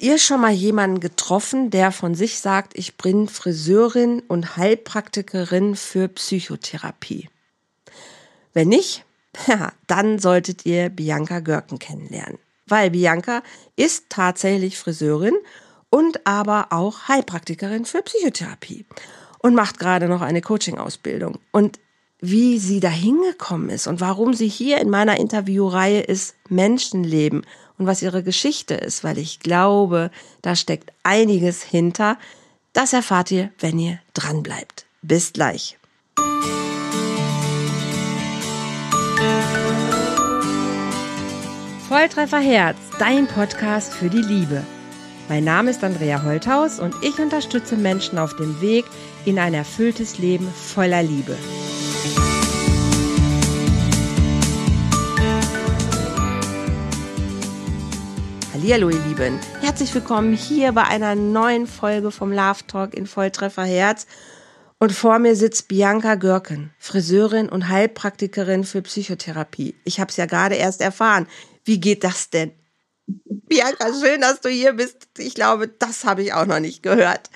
Ihr schon mal jemanden getroffen, der von sich sagt, ich bin Friseurin und Heilpraktikerin für Psychotherapie? Wenn nicht, ja, dann solltet ihr Bianca Görken kennenlernen. Weil Bianca ist tatsächlich Friseurin und aber auch Heilpraktikerin für Psychotherapie und macht gerade noch eine Coaching-Ausbildung. Und wie sie da hingekommen ist und warum sie hier in meiner Interviewreihe ist Menschenleben und was ihre Geschichte ist, weil ich glaube, da steckt einiges hinter. Das erfahrt ihr, wenn ihr dran bleibt. Bis gleich. Volltreffer Herz, dein Podcast für die Liebe. Mein Name ist Andrea Holthaus und ich unterstütze Menschen auf dem Weg in ein erfülltes Leben voller Liebe. Hallihallo, ihr Lieben. Herzlich willkommen hier bei einer neuen Folge vom Love Talk in Volltreffer Herz. Und vor mir sitzt Bianca Görken, Friseurin und Heilpraktikerin für Psychotherapie. Ich habe es ja gerade erst erfahren. Wie geht das denn? Bianca, schön, dass du hier bist. Ich glaube, das habe ich auch noch nicht gehört.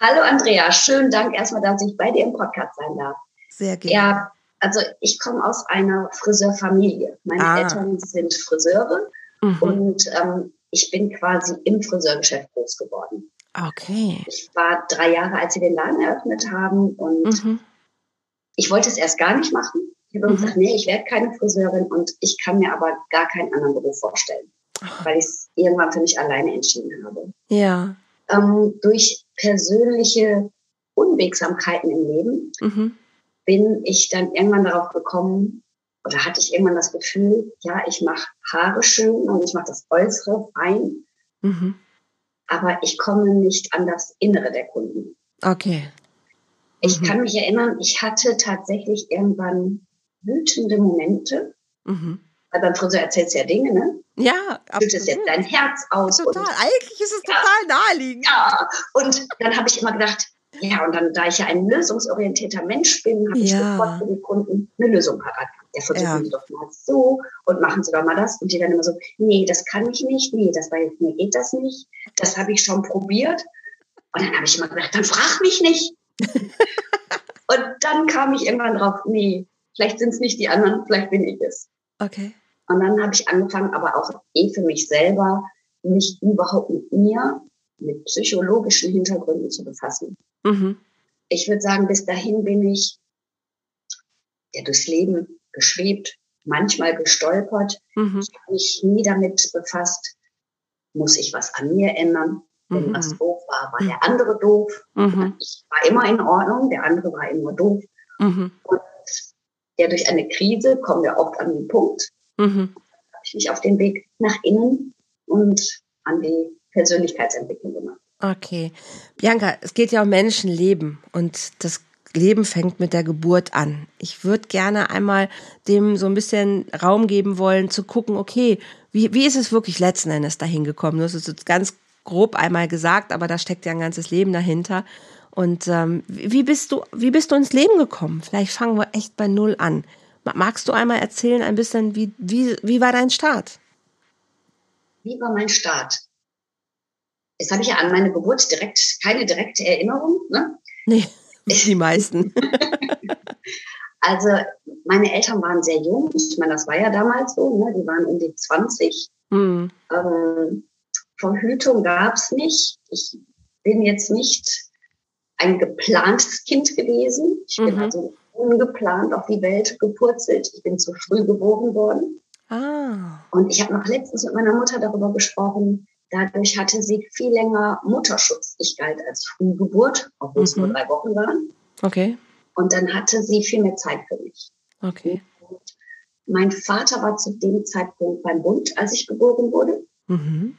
Hallo Andrea, schönen Dank erstmal, dass ich bei dir im Podcast sein darf. Sehr gerne. Ja, also ich komme aus einer Friseurfamilie. Meine ah. Eltern sind Friseure mhm. und ähm, ich bin quasi im Friseurgeschäft groß geworden. Okay. Ich war drei Jahre, als sie den Laden eröffnet haben und mhm. ich wollte es erst gar nicht machen. Ich habe mhm. gesagt, nee, ich werde keine Friseurin und ich kann mir aber gar keinen anderen Beruf vorstellen, Ach. weil ich es irgendwann für mich alleine entschieden habe. Ja. Ähm, durch persönliche Unwegsamkeiten im Leben mhm. bin ich dann irgendwann darauf gekommen, oder hatte ich irgendwann das Gefühl, ja, ich mache Haare schön und ich mache das Äußere fein, mhm. aber ich komme nicht an das Innere der Kunden. Okay. Ich mhm. kann mich erinnern, ich hatte tatsächlich irgendwann wütende Momente. Mhm. Weil beim Friseur erzählst du ja Dinge, ne? Ja, absolut. Schüttest jetzt dein Herz aus. Total. Eigentlich ist es ja, total naheliegend. Ja, und dann habe ich immer gedacht, ja, und dann, da ich ja ein lösungsorientierter Mensch bin, habe ich ja. sofort für die Kunden eine Lösung parat. Ja, versuchen ja. Sie doch mal so und machen Sie doch mal das. Und die dann immer so, nee, das kann ich nicht, nee, das bei mir geht das nicht. Das habe ich schon probiert. Und dann habe ich immer gedacht, dann frag mich nicht. und dann kam ich irgendwann drauf, nee, vielleicht sind es nicht die anderen, vielleicht bin ich es. Okay. Und dann habe ich angefangen, aber auch eh für mich selber, mich überhaupt mit mir, mit psychologischen Hintergründen zu befassen. Mhm. Ich würde sagen, bis dahin bin ich ja, durchs Leben geschwebt, manchmal gestolpert. Mhm. Ich habe mich nie damit befasst, muss ich was an mir ändern? Wenn mhm. was doof war, war der andere doof. Mhm. Ich war immer in Ordnung, der andere war immer doof. Mhm. Und ja, durch eine Krise kommen wir oft an den Punkt, mhm. habe ich mich auf den Weg nach innen und an die Persönlichkeitsentwicklung gemacht. Okay. Bianca, es geht ja um Menschenleben und das Leben fängt mit der Geburt an. Ich würde gerne einmal dem so ein bisschen Raum geben wollen, zu gucken, okay, wie, wie ist es wirklich letzten Endes dahin gekommen? Du hast es jetzt ganz grob einmal gesagt, aber da steckt ja ein ganzes Leben dahinter. Und ähm, wie bist du, wie bist du ins Leben gekommen? Vielleicht fangen wir echt bei Null an. Magst du einmal erzählen ein bisschen, wie, wie, wie war dein Start? Wie war mein Start? Jetzt habe ich ja an meine Geburt direkt keine direkte Erinnerung. Ne? Nee, die meisten. also meine Eltern waren sehr jung. Ich meine, das war ja damals so. Ne? Die waren um die 20. Mhm. Ähm, Verhütung gab es nicht. Ich bin jetzt nicht ein geplantes Kind gewesen. Ich mhm. bin also ungeplant auf die Welt gepurzelt. Ich bin zu früh geboren worden. Ah. Und ich habe noch letztens mit meiner Mutter darüber gesprochen. Dadurch hatte sie viel länger Mutterschutz. Ich galt als Frühgeburt, obwohl mhm. es nur mhm. drei Wochen waren. Okay. Und dann hatte sie viel mehr Zeit für mich. Okay. Und mein Vater war zu dem Zeitpunkt beim Bund, als ich geboren wurde. Mhm.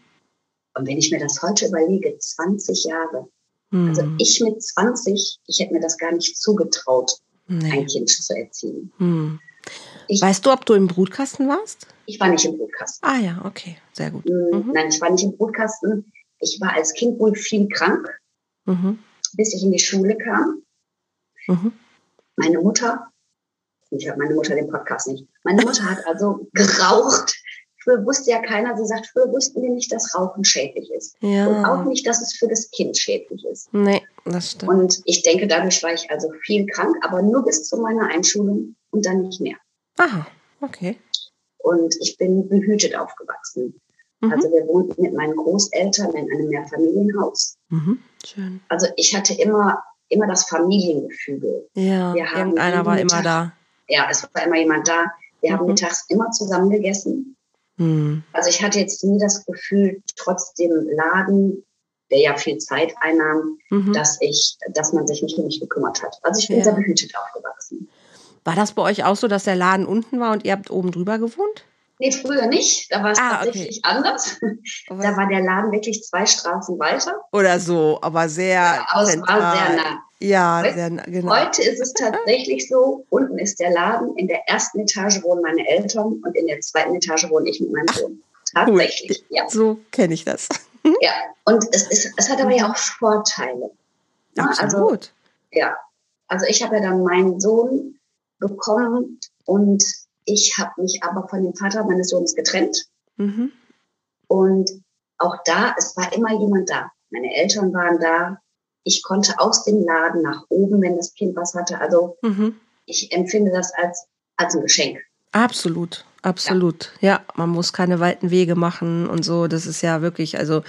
Und wenn ich mir das heute überlege, 20 Jahre, also hm. ich mit 20, ich hätte mir das gar nicht zugetraut, nee. ein Kind zu erziehen. Hm. Ich, weißt du, ob du im Brutkasten warst? Ich war nicht im Brutkasten. Ah ja, okay, sehr gut. Hm, mhm. Nein, ich war nicht im Brutkasten. Ich war als Kind wohl viel krank, mhm. bis ich in die Schule kam. Mhm. Meine Mutter, ich habe meine Mutter den Podcast nicht, meine Mutter hat also geraucht Früher wusste ja keiner, sie sagt, früher wussten wir nicht, dass Rauchen schädlich ist. Ja. Und auch nicht, dass es für das Kind schädlich ist. Nee, das stimmt. Und ich denke, dadurch war ich also viel krank, aber nur bis zu meiner Einschulung und dann nicht mehr. Aha, okay. Und ich bin behütet aufgewachsen. Mhm. Also wir wohnten mit meinen Großeltern in einem Mehrfamilienhaus. Mhm. Schön. Also ich hatte immer, immer das Familiengefüge. Ja, wir haben irgendeiner war Mittag, immer da. Ja, es war immer jemand da. Wir mhm. haben mittags immer zusammen gegessen. Mhm. Also ich hatte jetzt nie das Gefühl, trotz dem Laden, der ja viel Zeit einnahm, mhm. dass ich, dass man sich nicht um mich gekümmert hat. Also ich bin ja. sehr behütet aufgewachsen. War das bei euch auch so, dass der Laden unten war und ihr habt oben drüber gewohnt? Nee, früher nicht. Da war es ah, tatsächlich okay. anders. da war der Laden wirklich zwei Straßen weiter. Oder so, aber sehr. Ja, aber es war sehr nah. Ja, heute, sehr, genau. Heute ist es tatsächlich so, unten ist der Laden, in der ersten Etage wohnen meine Eltern und in der zweiten Etage wohne ich mit meinem Sohn. Tatsächlich, cool. ja. So kenne ich das. Ja, und es, ist, es hat aber ja auch Vorteile. Absolut. Also, ja, also ich habe ja dann meinen Sohn bekommen und ich habe mich aber von dem Vater meines Sohnes getrennt. Mhm. Und auch da, es war immer jemand da. Meine Eltern waren da, ich konnte aus dem Laden nach oben, wenn das Kind was hatte. Also mhm. ich empfinde das als, als ein Geschenk. Absolut, absolut. Ja. ja, man muss keine weiten Wege machen und so. Das ist ja wirklich, also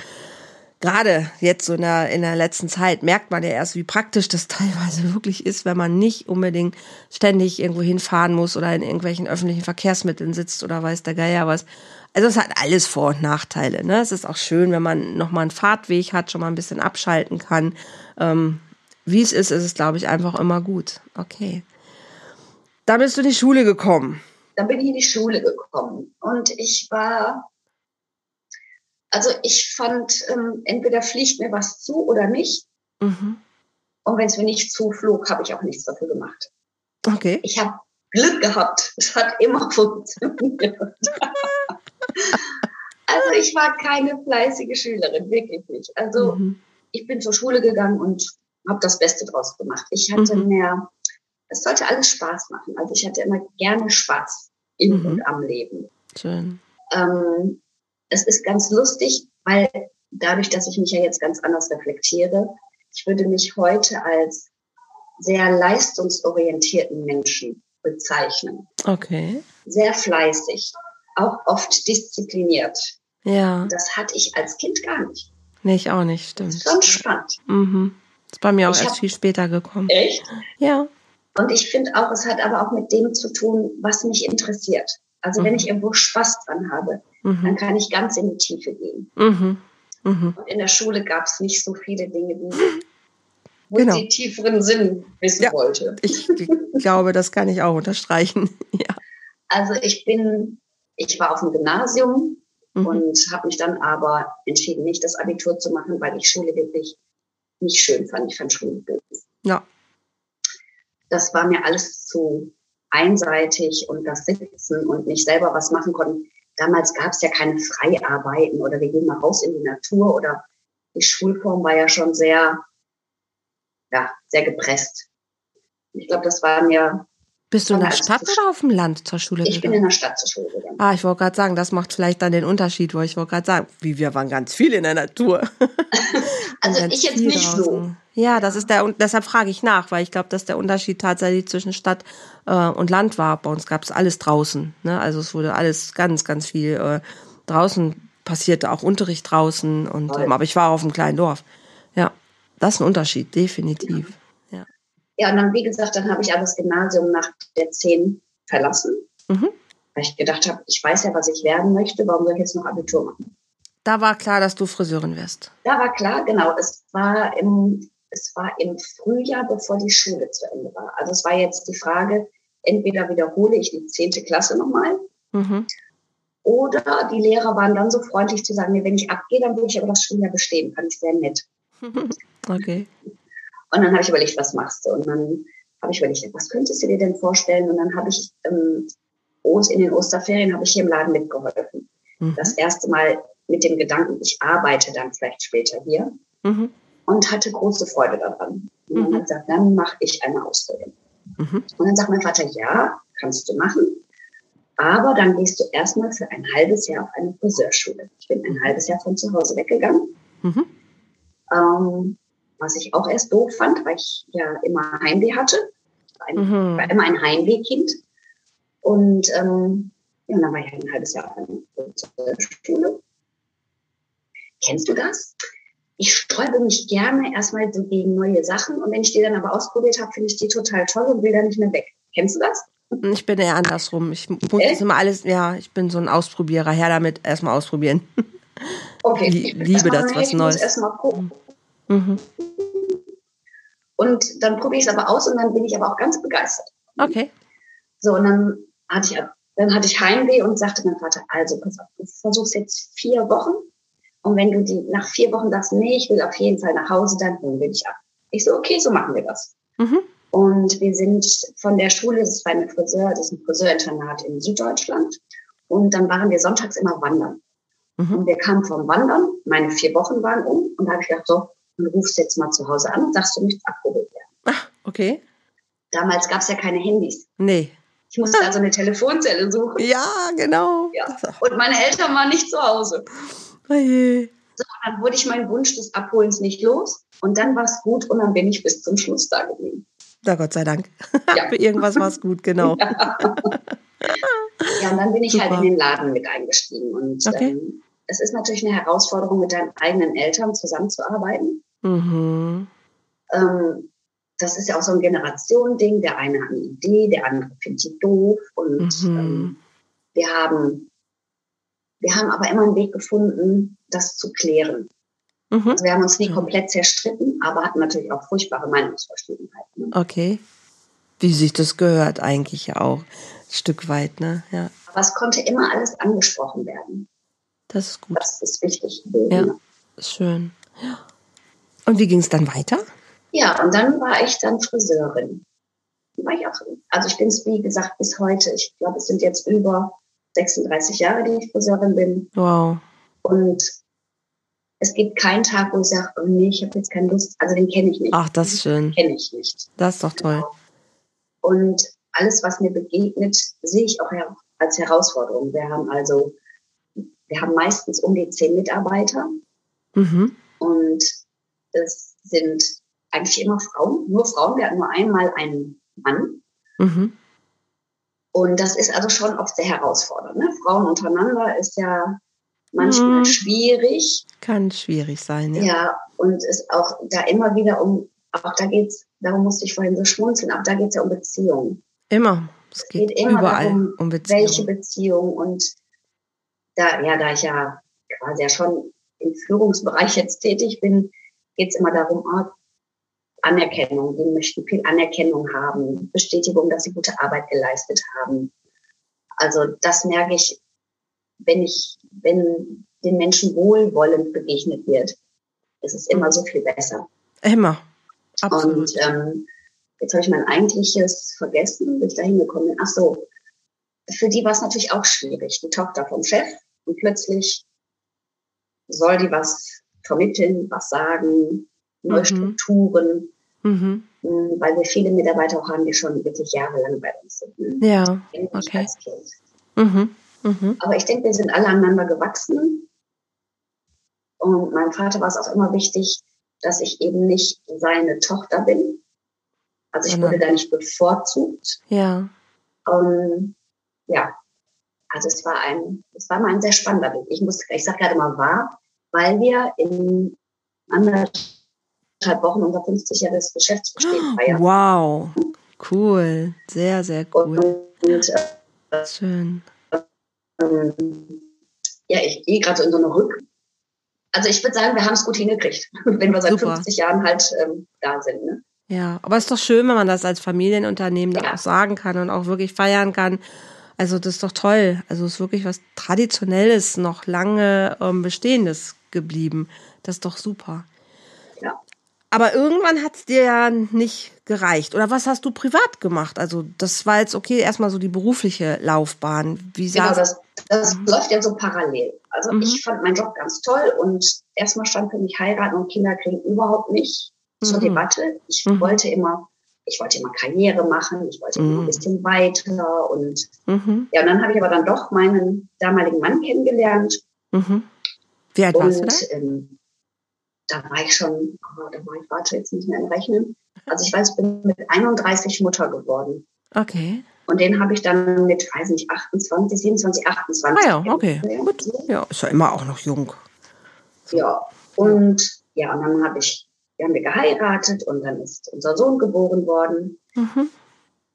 gerade jetzt so in der, in der letzten Zeit merkt man ja erst, wie praktisch das teilweise wirklich ist, wenn man nicht unbedingt ständig irgendwo hinfahren muss oder in irgendwelchen öffentlichen Verkehrsmitteln sitzt oder weiß der Geier was. Also es hat alles Vor- und Nachteile. Ne? Es ist auch schön, wenn man nochmal einen Fahrtweg hat, schon mal ein bisschen abschalten kann. Ähm, wie es ist, ist es, glaube ich, einfach immer gut. Okay. Da bist du in die Schule gekommen. Da bin ich in die Schule gekommen. Und ich war, also ich fand, ähm, entweder fliegt mir was zu oder nicht. Mhm. Und wenn es mir nicht zuflog, habe ich auch nichts dafür gemacht. Okay. Ich habe Glück gehabt. Es hat immer funktioniert. also ich war keine fleißige Schülerin, wirklich nicht. Also mhm. ich bin zur Schule gegangen und habe das Beste draus gemacht. Ich hatte mhm. mehr, es sollte alles Spaß machen. Also ich hatte immer gerne Spaß in mhm. und am Leben. Schön. Ähm, es ist ganz lustig, weil dadurch, dass ich mich ja jetzt ganz anders reflektiere, ich würde mich heute als sehr leistungsorientierten Menschen bezeichnen. Okay. Sehr fleißig, auch oft diszipliniert. Ja. Das hatte ich als Kind gar nicht. Nee, ich auch nicht, stimmt. Das ist schon spannend. Mhm. Das ist bei mir auch ich erst hab, viel später gekommen. Echt? Ja. Und ich finde auch, es hat aber auch mit dem zu tun, was mich interessiert. Also mhm. wenn ich irgendwo Spaß dran habe, mhm. dann kann ich ganz in die Tiefe gehen. Mhm. mhm. Und in der Schule gab es nicht so viele Dinge, die wo genau. ich tieferen Sinn wissen ja, wollte. Ich, ich glaube, das kann ich auch unterstreichen. ja. Also ich bin, ich war auf dem Gymnasium mhm. und habe mich dann aber entschieden, nicht das Abitur zu machen, weil ich Schule wirklich nicht schön fand. Ich fand Schule böse. Ja. Das war mir alles zu einseitig und das Sitzen und nicht selber was machen konnten. Damals gab es ja keine Freiarbeiten oder wir gehen mal raus in die Natur oder die Schulform war ja schon sehr ja, sehr gepresst. Ich glaube, das war mir. Bist du in der Stadt oder auf dem Land zur Schule ich gegangen? Ich bin in der Stadt zur Schule gegangen. Ah, ich wollte gerade sagen, das macht vielleicht dann den Unterschied, wo ich wollte gerade sagen, wie wir waren ganz viel in der Natur. also ich jetzt nicht draußen. so. Ja, das ist der und deshalb frage ich nach, weil ich glaube, dass der Unterschied tatsächlich zwischen Stadt äh, und Land war. Bei uns gab es alles draußen. Ne? Also es wurde alles ganz, ganz viel äh, draußen passierte, auch Unterricht draußen und ähm, aber ich war auf einem kleinen Dorf. Ja. Das ist ein Unterschied, definitiv. Ja, ja und dann, wie gesagt, dann habe ich aber das Gymnasium nach der 10 verlassen, mhm. weil ich gedacht habe, ich weiß ja, was ich werden möchte, warum soll ich jetzt noch Abitur machen? Da war klar, dass du Friseurin wirst. Da war klar, genau. Es war im, es war im Frühjahr, bevor die Schule zu Ende war. Also es war jetzt die Frage, entweder wiederhole ich die 10. Klasse nochmal mhm. oder die Lehrer waren dann so freundlich zu sagen, nee, wenn ich abgehe, dann würde ich aber das Schuljahr bestehen. Fand ich sehr nett. Okay. Und dann habe ich überlegt, was machst du? Und dann habe ich überlegt, was könntest du dir denn vorstellen? Und dann habe ich ähm, in den Osterferien habe ich hier im Laden mitgeholfen. Mhm. Das erste Mal mit dem Gedanken, ich arbeite dann vielleicht später hier mhm. Und hatte große Freude daran. Und dann mhm. hat gesagt, dann mache ich eine Ausbildung. Mhm. Und dann sagt mein Vater, ja, kannst du machen. Aber dann gehst du erstmal für ein halbes Jahr auf eine Friseurschule. Ich bin ein halbes Jahr von zu Hause weggegangen. Mhm. Ähm, was ich auch erst doof fand, weil ich ja immer Heimweh hatte. Ich war, ein, mhm. war immer ein Heimwehkind. Und ähm, ja, dann war ich ein halbes Jahr auf einer Friseurschule. Kennst du das? Ich sträube mich gerne erstmal so gegen neue Sachen und wenn ich die dann aber ausprobiert habe, finde ich die total toll und will dann nicht mehr weg. Kennst du das? Ich bin eher andersrum. Ich muss äh? immer alles, ja, ich bin so ein Ausprobierer. Her damit, erstmal ausprobieren. Okay. Liebe das, was Neues. Erstmal gucken. Mhm. Und dann probiere ich es aber aus und dann bin ich aber auch ganz begeistert. Okay. So, und dann hatte ich, dann hatte ich Heimweh und sagte mein Vater, also pass auf, du versuchst jetzt vier Wochen und wenn du die nach vier Wochen sagst, nee, ich will auf jeden Fall nach Hause, dann holen wir dich ab. Ich so, okay, so machen wir das. Mhm. Und wir sind von der Schule, das ist bei einem Friseur, das ist ein Friseurinternat in Süddeutschland. Und dann waren wir sonntags immer wandern. Mhm. Und wir kamen vom Wandern, meine vier Wochen waren um. Und da habe ich gedacht, so, dann rufst du jetzt mal zu Hause an und sagst, du möchtest abgeholt werden. Ach, okay. Damals gab es ja keine Handys. Nee. Ich musste also eine Telefonzelle suchen. Ja, genau. Ja. Und meine Eltern waren nicht zu Hause. Oh je. So, dann wurde ich meinen Wunsch des Abholens nicht los. Und dann war es gut und dann bin ich bis zum Schluss da geblieben. Na Gott sei Dank. Ja. Für irgendwas war es gut, genau. Ja. ja, und dann bin ich Super. halt in den Laden mit eingestiegen. Und okay. ähm, es ist natürlich eine Herausforderung, mit deinen eigenen Eltern zusammenzuarbeiten. Mhm. Ähm, das ist ja auch so ein Generationending. Der eine hat eine Idee, der andere findet sie doof. Und mhm. ähm, wir haben, wir haben aber immer einen Weg gefunden, das zu klären. Mhm. Also wir haben uns nie komplett zerstritten, aber hatten natürlich auch furchtbare Meinungsverschiedenheiten. Okay. Wie sich das gehört eigentlich ja auch. Ein Stück weit, ne? Ja. Aber es konnte immer alles angesprochen werden. Das ist gut. Das ist wichtig. Ja, schön. Und wie ging es dann weiter? Ja, und dann war ich dann Friseurin. War ich auch, also ich bin es, wie gesagt, bis heute. Ich glaube, es sind jetzt über 36 Jahre, die ich Friseurin bin. Wow. Und es gibt keinen Tag, wo ich sage, oh nee, ich habe jetzt keine Lust. Also den kenne ich nicht. Ach, das ist schön. Kenne ich nicht. Das ist doch toll. Genau. Und alles, was mir begegnet, sehe ich auch als Herausforderung. Wir haben also, wir haben meistens um die zehn Mitarbeiter. Mhm. Und es sind eigentlich immer Frauen, nur Frauen. Wir hatten nur einmal einen Mann. Mhm. Und das ist also schon oft sehr herausfordernd. Ne? Frauen untereinander ist ja manchmal mhm. schwierig. Kann schwierig sein, ja. Ja, und es auch da immer wieder um, auch da geht's, darum musste ich vorhin so schmunzeln, auch da geht's ja um Beziehungen. Immer. Es, es geht, geht, immer überall darum, um Beziehungen. welche Beziehung und da, ja, da ich ja quasi ja schon im Führungsbereich jetzt tätig bin, geht's immer darum, oh, Anerkennung. Die möchten viel Anerkennung haben, Bestätigung, dass sie gute Arbeit geleistet haben. Also das merke ich wenn ich, wenn den Menschen wohlwollend begegnet wird, ist es immer so viel besser. Immer. Absolut. Und ähm, jetzt habe ich mein eigentliches vergessen, bis ich da hingekommen bin. Ach so, für die war es natürlich auch schwierig. Die Tochter vom Chef und plötzlich soll die was vermitteln, was sagen, neue mhm. Strukturen, mhm. Hm, weil wir viele Mitarbeiter auch haben, die schon wirklich jahrelang bei uns sind. Ne? Ja, okay. Mhm. Mhm. Aber ich denke, wir sind alle aneinander gewachsen. Und meinem Vater war es auch immer wichtig, dass ich eben nicht seine Tochter bin. Also ich wurde da nicht bevorzugt. Ja. Um, ja. Also es war ein, es war mal ein sehr spannender Weg. Ich muss, ich sage gerade mal war, weil wir in anderthalb Wochen unser 50-jähriges Geschäftsbestehen feiern. Wow. Cool. Sehr, sehr cool. Und, und, äh, Schön ähm, ja, ich gehe gerade so in so eine Rück. Also ich würde sagen, wir haben es gut hingekriegt, wenn wir seit Super. 50 Jahren halt ähm, da sind. Ne? Ja, aber es ist doch schön, wenn man das als Familienunternehmen ja. auch sagen kann und auch wirklich feiern kann. Also das ist doch toll. Also es ist wirklich was Traditionelles, noch lange ähm, Bestehendes geblieben. Das ist doch super. Aber irgendwann hat es dir ja nicht gereicht. Oder was hast du privat gemacht? Also das war jetzt okay, erstmal so die berufliche Laufbahn. Wie genau, das, das mhm. läuft ja so parallel. Also mhm. ich fand meinen Job ganz toll und erstmal stand für mich heiraten und Kinder kriegen überhaupt nicht mhm. zur Debatte. Ich mhm. wollte immer ich wollte immer Karriere machen, ich wollte mhm. immer ein bisschen weiter und mhm. ja, und dann habe ich aber dann doch meinen damaligen Mann kennengelernt. Mhm. Wie alt warst und, du da? Ähm, da war ich schon, oh, da war ich, warte jetzt nicht mehr im Rechnen. Also ich weiß, ich bin mit 31 Mutter geworden. Okay. Und den habe ich dann mit, weiß nicht, 28, 27, 28. Ah ja, okay. Gut. Ja, ist ja immer auch noch jung. Ja, und ja, und dann habe ich, wir haben wir geheiratet und dann ist unser Sohn geboren worden. Mhm.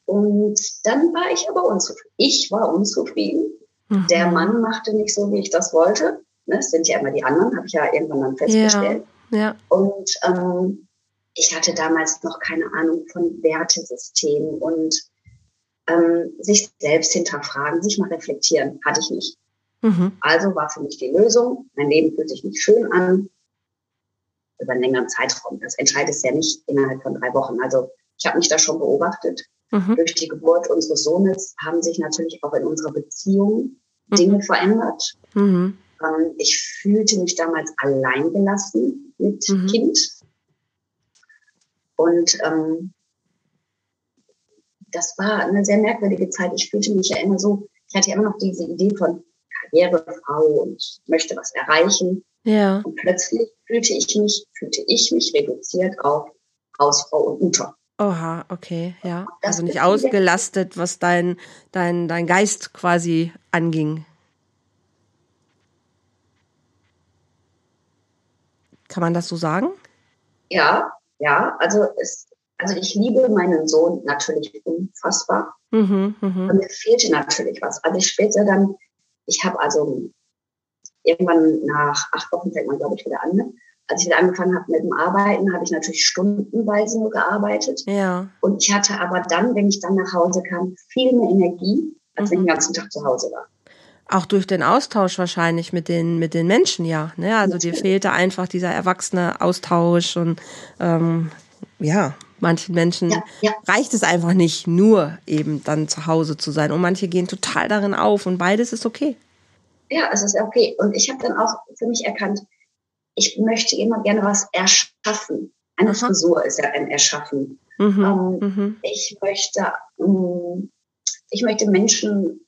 Und dann war ich aber unzufrieden. Ich war unzufrieden. Mhm. Der Mann machte nicht so, wie ich das wollte. Ne, es sind ja immer die anderen, habe ich ja irgendwann dann festgestellt. Ja. Und ähm, ich hatte damals noch keine Ahnung von Wertesystemen und ähm, sich selbst hinterfragen, sich mal reflektieren, hatte ich nicht. Mhm. Also war für mich die Lösung, mein Leben fühlt sich nicht schön an, über einen längeren Zeitraum. Das entscheidet es ja nicht innerhalb von drei Wochen. Also ich habe mich da schon beobachtet. Mhm. Durch die Geburt unseres Sohnes haben sich natürlich auch in unserer Beziehung mhm. Dinge verändert. Mhm. Ähm, ich fühlte mich damals alleingelassen mit mhm. Kind. Und ähm, das war eine sehr merkwürdige Zeit. Ich fühlte mich ja immer so, ich hatte ja immer noch diese Idee von Karrierefrau und möchte was erreichen. Ja. Und plötzlich fühlte ich mich, fühlte ich mich reduziert auf Hausfrau und Mutter. Oha, okay, ja. Also nicht ausgelastet, was dein, dein, dein Geist quasi anging. Kann man das so sagen? Ja, ja. Also es, also ich liebe meinen Sohn natürlich unfassbar. Mhm, mh. Und mir fehlte natürlich was. Also ich später dann, ich habe also irgendwann nach acht Wochen fängt man, glaube ich, wieder an. Ne? Als ich wieder angefangen habe mit dem Arbeiten, habe ich natürlich stundenweise nur gearbeitet. Ja. Und ich hatte aber dann, wenn ich dann nach Hause kam, viel mehr Energie, als mhm. wenn ich den ganzen Tag zu Hause war. Auch durch den Austausch wahrscheinlich mit den, mit den Menschen, ja. Ne? Also dir fehlte einfach dieser erwachsene Austausch und ähm, ja, manchen Menschen ja, ja. reicht es einfach nicht, nur eben dann zu Hause zu sein. Und manche gehen total darin auf und beides ist okay ja, es ist okay. Und ich habe dann auch für mich erkannt, ich möchte immer gerne was erschaffen. Eine Aha. Frisur ist ja ein Erschaffen. Mhm. Ähm, mhm. Ich möchte, ähm, ich möchte Menschen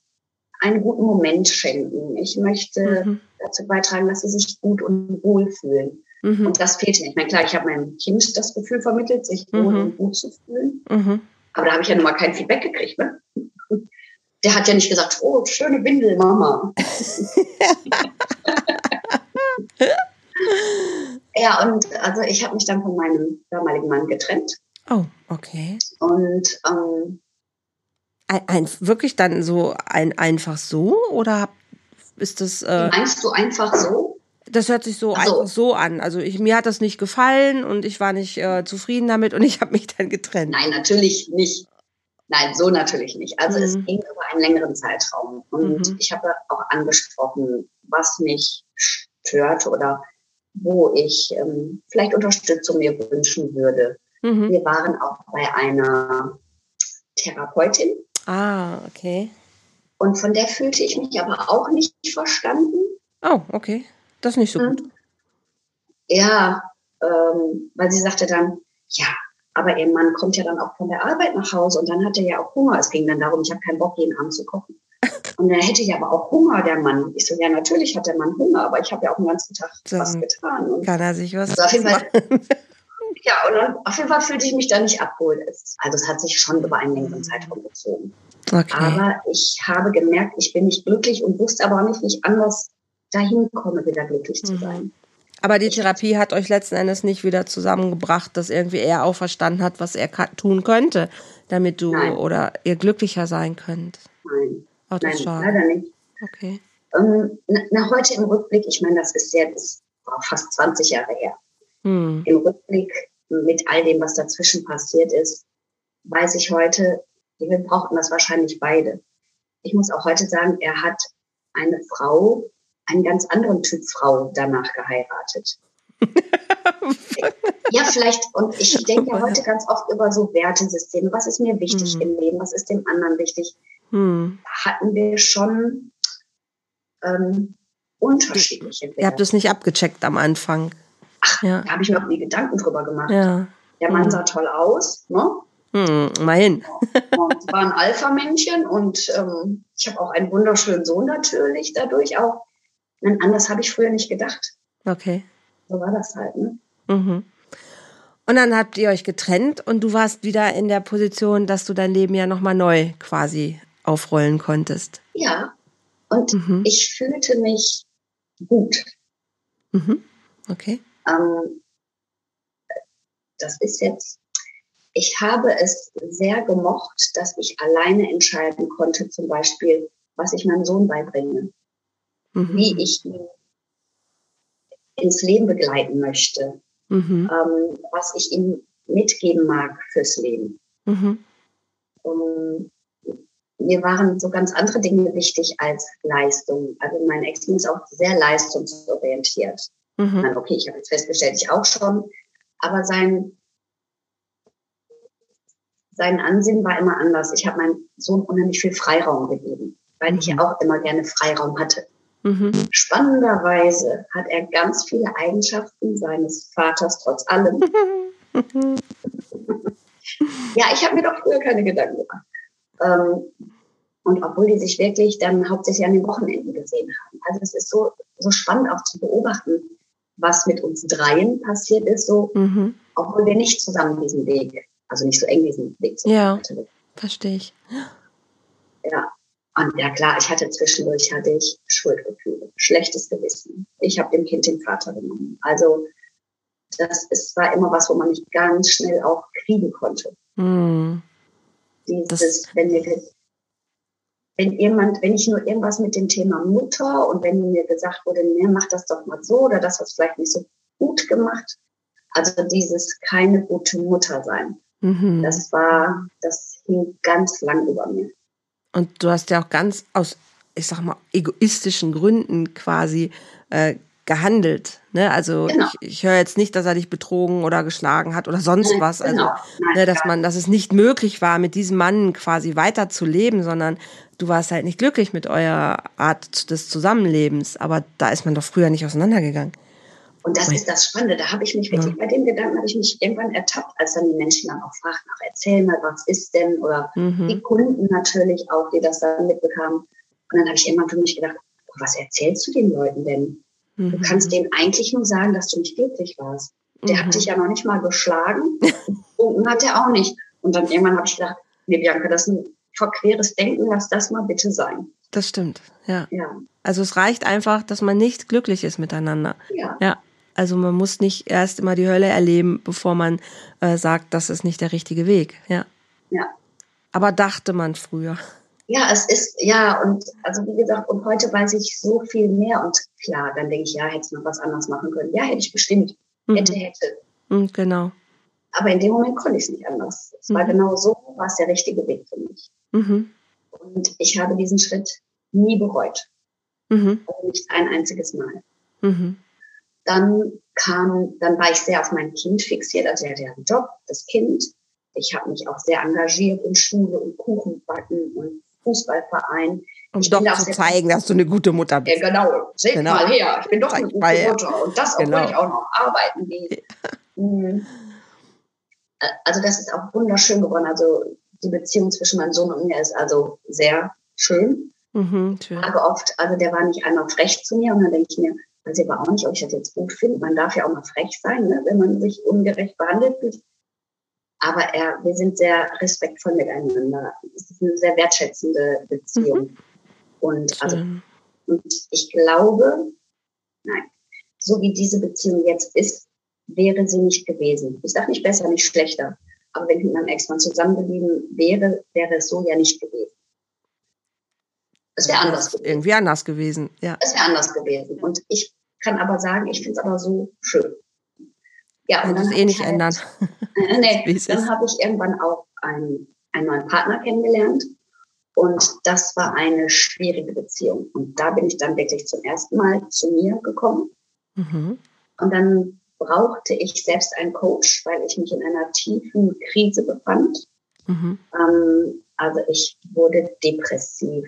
einen guten Moment schenken. Ich möchte mhm. dazu beitragen, dass sie sich gut und wohl fühlen. Mhm. Und das fehlt mir. Ich meine, klar, ich habe meinem Kind das Gefühl vermittelt, sich wohl mhm. und gut zu fühlen. Mhm. Aber da habe ich ja nun mal kein Feedback gekriegt. Ne? der hat ja nicht gesagt, oh, schöne Windel, Mama. ja, und also ich habe mich dann von meinem damaligen Mann getrennt. Oh, okay. Und ähm, ein, ein, wirklich dann so ein einfach so oder ist das? Äh, meinst du einfach so? Das hört sich so einfach so an. Also ich, mir hat das nicht gefallen und ich war nicht äh, zufrieden damit und ich habe mich dann getrennt. Nein, natürlich nicht. Nein, so natürlich nicht. Also mhm. es ging über einen längeren Zeitraum. Und mhm. ich habe auch angesprochen, was mich stört oder wo ich ähm, vielleicht Unterstützung mir wünschen würde. Mhm. Wir waren auch bei einer Therapeutin. Ah, okay. Und von der fühlte ich mich aber auch nicht verstanden. Oh, okay. Das ist nicht so gut. Mhm. Ja, ähm, weil sie sagte dann, ja, aber ihr Mann kommt ja dann auch von der Arbeit nach Hause und dann hat er ja auch Hunger. Es ging dann darum, ich habe keinen Bock, jeden Abend zu kochen. Und er hätte ja aber auch Hunger, der Mann. Ich so, ja, natürlich hat der Mann Hunger, aber ich habe ja auch den ganzen Tag so, was getan. Und kann er sich was also auf jeden Fall, Ja, und dann, auf jeden Fall fühlte ich mich da nicht abgeholt. Also es hat sich schon über einen längeren Zeitraum gezogen. Okay. Aber ich habe gemerkt, ich bin nicht glücklich und wusste aber auch nicht, wie ich anders dahin komme, wieder glücklich zu mhm. sein. Aber die Therapie hat euch letzten Endes nicht wieder zusammengebracht, dass irgendwie er auch verstanden hat, was er tun könnte, damit du Nein. oder ihr glücklicher sein könnt. Nein. Oh, Nein, leider nicht. Okay. Ähm, nach heute im Rückblick, ich meine, das ist jetzt fast 20 Jahre her. Hm. Im Rückblick mit all dem, was dazwischen passiert ist, weiß ich heute, wir brauchten das wahrscheinlich beide. Ich muss auch heute sagen, er hat eine Frau einen ganz anderen Typ Frau danach geheiratet. ja, vielleicht, und ich denke ja heute ganz oft über so Wertesysteme. Was ist mir wichtig hm. im Leben? Was ist dem anderen wichtig? Hm. Hatten wir schon ähm, unterschiedliche Werte. Ihr habt es nicht abgecheckt am Anfang. Ach, ja. da habe ich mir auch nie Gedanken drüber gemacht. Ja. Der Mann hm. sah toll aus, ne? Hm, immerhin. und war ein Alpha-Männchen und ähm, ich habe auch einen wunderschönen Sohn natürlich dadurch auch. Und anders habe ich früher nicht gedacht. Okay. So war das halt, ne? Mhm. Und dann habt ihr euch getrennt und du warst wieder in der Position, dass du dein Leben ja nochmal neu quasi aufrollen konntest. Ja. Und mhm. ich fühlte mich gut. Mhm. Okay. Ähm, das ist jetzt, ich habe es sehr gemocht, dass ich alleine entscheiden konnte, zum Beispiel, was ich meinem Sohn beibringe, mhm. wie ich ihn ins Leben begleiten möchte, mhm. ähm, was ich ihm mitgeben mag fürs Leben. Mhm. Um, mir waren so ganz andere Dinge wichtig als Leistung. Also mein ex ist auch sehr leistungsorientiert. Mhm. Meine, okay, ich habe jetzt festgestellt, ich auch schon, aber sein sein Ansinnen war immer anders. Ich habe meinem Sohn unheimlich viel Freiraum gegeben, weil ich ja mhm. auch immer gerne Freiraum hatte. Mhm. Spannenderweise hat er ganz viele Eigenschaften seines Vaters trotz allem. ja, ich habe mir doch früher keine Gedanken gemacht. Ähm, und obwohl die sich wirklich dann hauptsächlich an den Wochenenden gesehen haben. Also es ist so, so spannend auch zu beobachten, was mit uns dreien passiert ist, so, mhm. obwohl wir nicht zusammen diesen Weg, also nicht so eng diesen Weg zusammen Ja, verstehe ich. Ja, und ja klar, ich hatte zwischendurch hatte ich Schuldgefühle, schlechtes Gewissen. Ich habe dem Kind den Vater genommen. Also das ist, war immer was, wo man nicht ganz schnell auch kriegen konnte. Mm. Dieses, das wenn mir wenn jemand, wenn ich nur irgendwas mit dem Thema Mutter und wenn mir gesagt wurde, nee, mach das doch mal so oder das was vielleicht nicht so gut gemacht. Also dieses keine gute Mutter sein. Mhm. Das war, das hing ganz lang über mir. Und du hast ja auch ganz aus, ich sag mal, egoistischen Gründen quasi äh, gehandelt. Ne? Also genau. ich, ich höre jetzt nicht, dass er dich betrogen oder geschlagen hat oder sonst was. Also genau. Nein, ne, dass man, dass es nicht möglich war, mit diesem Mann quasi weiterzuleben, sondern du warst halt nicht glücklich mit eurer Art des Zusammenlebens. Aber da ist man doch früher nicht auseinandergegangen. Und das ist das Spannende. Da habe ich mich wirklich, ja. bei dem Gedanken habe ich mich irgendwann ertappt, als dann die Menschen dann auch fragten, ach, erzähl mal, was ist denn? Oder mhm. die Kunden natürlich auch, die das dann mitbekamen. Und dann habe ich irgendwann für mich gedacht, was erzählst du den Leuten denn? Mhm. Du kannst denen eigentlich nur sagen, dass du nicht glücklich warst. Der mhm. hat dich ja noch nicht mal geschlagen und hat er auch nicht. Und dann irgendwann habe ich gedacht, nee, Bianca, das ist ein verqueres Denken, lass das mal bitte sein. Das stimmt, ja. ja. Also es reicht einfach, dass man nicht glücklich ist miteinander. Ja. ja. Also man muss nicht erst immer die Hölle erleben, bevor man äh, sagt, das ist nicht der richtige Weg. Ja. Ja. Aber dachte man früher. Ja, es ist, ja, und also wie gesagt, und heute weiß ich so viel mehr und klar, dann denke ich, ja, hätte ich noch was anderes machen können. Ja, hätte ich bestimmt. Mhm. Hätte, hätte. Mhm, genau. Aber in dem Moment konnte ich es nicht anders. Es mhm. war genau so, war es der richtige Weg für mich. Mhm. Und ich habe diesen Schritt nie bereut. Mhm. Also nicht ein einziges Mal. Mhm. Dann kam, dann war ich sehr auf mein Kind fixiert. Also er hatte ja einen Job, das Kind. Ich habe mich auch sehr engagiert in Schule und Kuchenbacken und Fußballverein. Um ich doch zu zeigen, dass du eine gute Mutter bist. Ja, genau. Seht genau. mal her, ich bin doch Zeig eine gute her. Mutter. Und das, obwohl genau. ich auch noch arbeiten gehe. Mhm. Also das ist auch wunderschön geworden. Also die Beziehung zwischen meinem Sohn und mir ist also sehr schön. Mhm, schön. Aber oft, also der war nicht einmal frech zu mir und dann denke ich mir, weiß ich aber auch nicht, ob ich das jetzt gut finde. Man darf ja auch mal frech sein, ne, wenn man sich ungerecht behandelt fühlt. Aber er, wir sind sehr respektvoll miteinander. Es ist eine sehr wertschätzende Beziehung. Mhm. Und, also, und ich glaube, nein, so wie diese Beziehung jetzt ist, wäre sie nicht gewesen. Ich sage nicht besser, nicht schlechter. Aber wenn ich mit meinem Ex-Mann zusammengeblieben wäre, wäre es so ja nicht gewesen. Es wäre anders gewesen. Irgendwie anders gewesen, ja. Es wäre anders gewesen. Und ich kann aber sagen, ich finde es aber so schön. Ja, und dann eh nicht halt, ändern. Äh, nee, dann habe ich irgendwann auch einen, einen neuen Partner kennengelernt. Und das war eine schwierige Beziehung. Und da bin ich dann wirklich zum ersten Mal zu mir gekommen. Mhm. Und dann brauchte ich selbst einen Coach, weil ich mich in einer tiefen Krise befand. Mhm. Ähm, also ich wurde depressiv,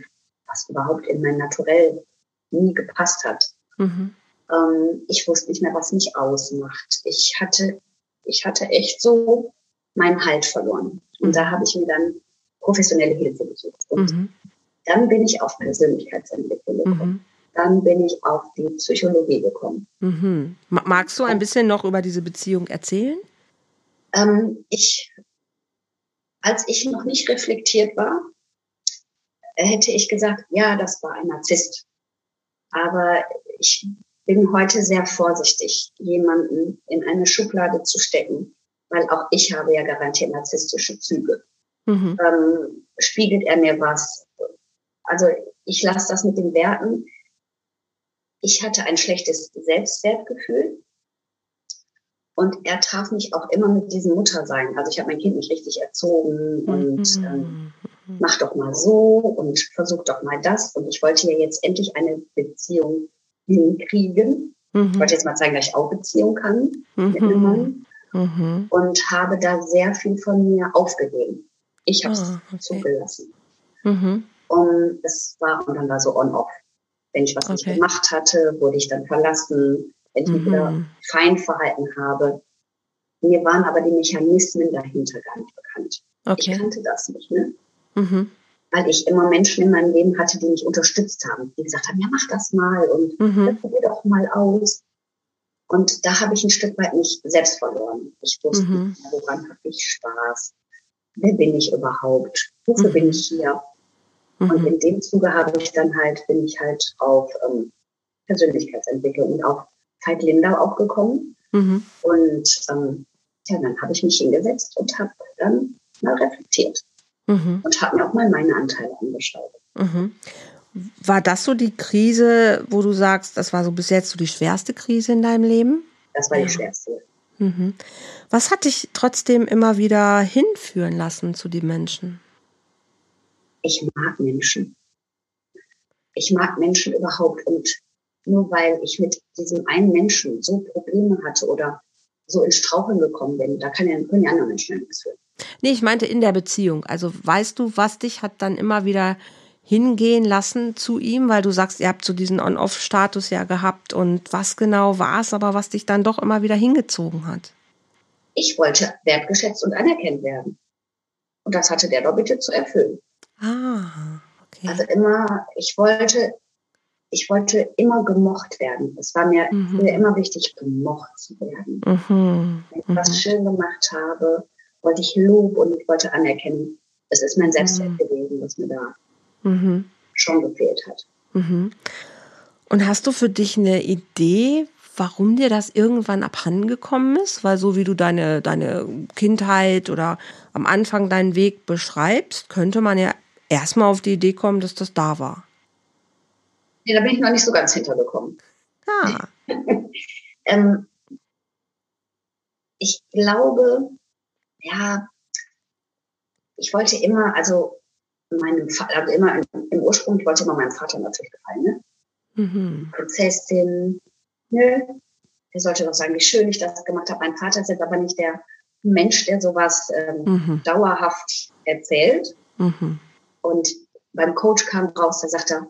was überhaupt in mein Naturell nie gepasst hat. Mhm. Ähm, ich wusste nicht mehr, was mich ausmacht. Ich hatte, ich hatte echt so meinen Halt verloren. Und mhm. da habe ich mir dann professionelle Hilfe gesucht. Und mhm. dann bin ich auf Persönlichkeitsentwicklung gekommen. Mhm. Dann bin ich auf die Psychologie gekommen. Mhm. Magst du ein bisschen noch über diese Beziehung erzählen? Ähm, ich, als ich noch nicht reflektiert war, hätte ich gesagt, ja, das war ein Narzisst. Aber ich bin heute sehr vorsichtig, jemanden in eine Schublade zu stecken, weil auch ich habe ja garantiert narzisstische Züge. Mhm. Ähm, spiegelt er mir was? Also ich lasse das mit den Werten. Ich hatte ein schlechtes Selbstwertgefühl und er traf mich auch immer mit diesem Muttersein. Also ich habe mein Kind nicht richtig erzogen und mhm. ähm, mach doch mal so und versuch doch mal das. Und ich wollte ja jetzt endlich eine Beziehung hinkriegen. Mhm. Ich wollte jetzt mal zeigen, dass ich auch Beziehung kann mhm. mit einem Mann. Mhm. Und habe da sehr viel von mir aufgegeben. Ich habe es oh, okay. zugelassen. Mhm. Und es war, und dann war so on-off. Wenn ich was okay. nicht gemacht hatte, wurde ich dann verlassen. Wenn ich mhm. wieder fein verhalten habe. Mir waren aber die Mechanismen dahinter gar nicht bekannt. Okay. Ich kannte das nicht. Ne? Mhm. Weil ich immer Menschen in meinem Leben hatte, die mich unterstützt haben, die gesagt haben, ja, mach das mal und mhm. probier doch mal aus. Und da habe ich ein Stück weit mich selbst verloren. Ich wusste mhm. nicht mehr, woran habe ich Spaß? Wer bin ich überhaupt? Wofür mhm. bin ich hier? Mhm. Und in dem Zuge habe ich dann halt, bin ich halt auf ähm, Persönlichkeitsentwicklung und auf Veit Lindau auch gekommen. Mhm. Und ähm, ja, dann habe ich mich hingesetzt und habe dann mal reflektiert mhm. und habe mir auch mal meine Anteile angeschaut. Mhm. War das so die Krise, wo du sagst, das war so bis jetzt so die schwerste Krise in deinem Leben? Das war die schwerste. Mhm. Was hat dich trotzdem immer wieder hinführen lassen zu den Menschen? Ich mag Menschen. Ich mag Menschen überhaupt. Und nur weil ich mit diesem einen Menschen so Probleme hatte oder so ins Straucheln gekommen bin, da kann ja, können ja andere Menschen nichts für. Nee, ich meinte in der Beziehung. Also weißt du, was dich hat dann immer wieder hingehen lassen zu ihm, weil du sagst, ihr habt so diesen On-Off-Status ja gehabt und was genau war es aber, was dich dann doch immer wieder hingezogen hat? Ich wollte wertgeschätzt und anerkannt werden. Und das hatte der doch bitte zu erfüllen. Ah, okay. Also immer, ich wollte, ich wollte immer gemocht werden. Es war mir, mhm. mir immer wichtig, gemocht zu werden. Mhm. Wenn ich mhm. was schön gemacht habe, wollte ich Lob und ich wollte anerkennen. Es ist mein Selbstwert mhm. gewesen, was mir da mhm. schon gefehlt hat. Mhm. Und hast du für dich eine Idee, warum dir das irgendwann abhandengekommen ist? Weil so wie du deine, deine Kindheit oder am Anfang deinen Weg beschreibst, könnte man ja erstmal auf die Idee kommen, dass das da war. Nee, da bin ich noch nicht so ganz hintergekommen. Ah. ähm, ich glaube, ja, ich wollte immer, also meinem Vater, also immer im, Ursprung, ich wollte immer meinem Vater natürlich gefallen, ne? Mhm. Prinzessin, ne? Er sollte doch sagen, wie schön ich das gemacht habe. Mein Vater ist jetzt aber nicht der Mensch, der sowas ähm, mhm. dauerhaft erzählt. Mhm. Und beim Coach kam raus, der sagte,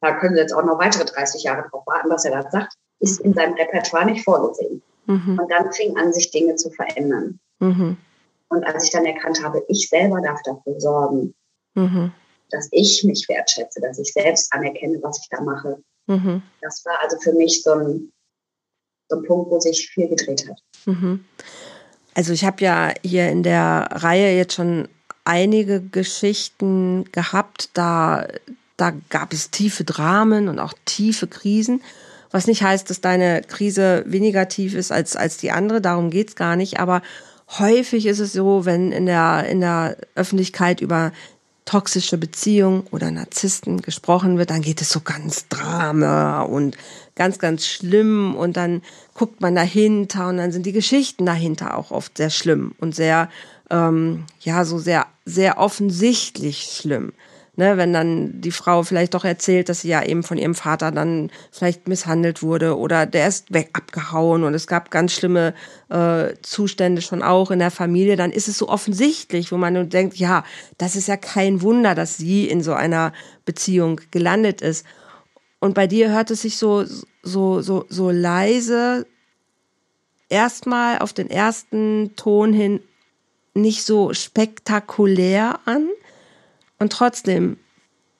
da können Sie jetzt auch noch weitere 30 Jahre drauf warten, was er da sagt, ist in seinem Repertoire nicht vorgesehen. Mhm. Und dann fing an, sich Dinge zu verändern. Und als ich dann erkannt habe, ich selber darf dafür sorgen, mhm. dass ich mich wertschätze, dass ich selbst anerkenne, was ich da mache. Mhm. Das war also für mich so ein, so ein Punkt, wo sich viel gedreht hat. Mhm. Also ich habe ja hier in der Reihe jetzt schon einige Geschichten gehabt, da, da gab es tiefe Dramen und auch tiefe Krisen. Was nicht heißt, dass deine Krise weniger tief ist als, als die andere, darum geht's gar nicht. Aber häufig ist es so, wenn in der, in der Öffentlichkeit über toxische Beziehungen oder Narzissten gesprochen wird, dann geht es so ganz Drama und ganz, ganz schlimm und dann guckt man dahinter und dann sind die Geschichten dahinter auch oft sehr schlimm und sehr, ähm, ja, so sehr, sehr offensichtlich schlimm. Ne, wenn dann die Frau vielleicht doch erzählt, dass sie ja eben von ihrem Vater dann vielleicht misshandelt wurde oder der ist weg abgehauen und es gab ganz schlimme äh, Zustände schon auch in der Familie, dann ist es so offensichtlich, wo man nur denkt, ja, das ist ja kein Wunder, dass sie in so einer Beziehung gelandet ist. Und bei dir hört es sich so, so, so, so leise erstmal auf den ersten Ton hin nicht so spektakulär an und trotzdem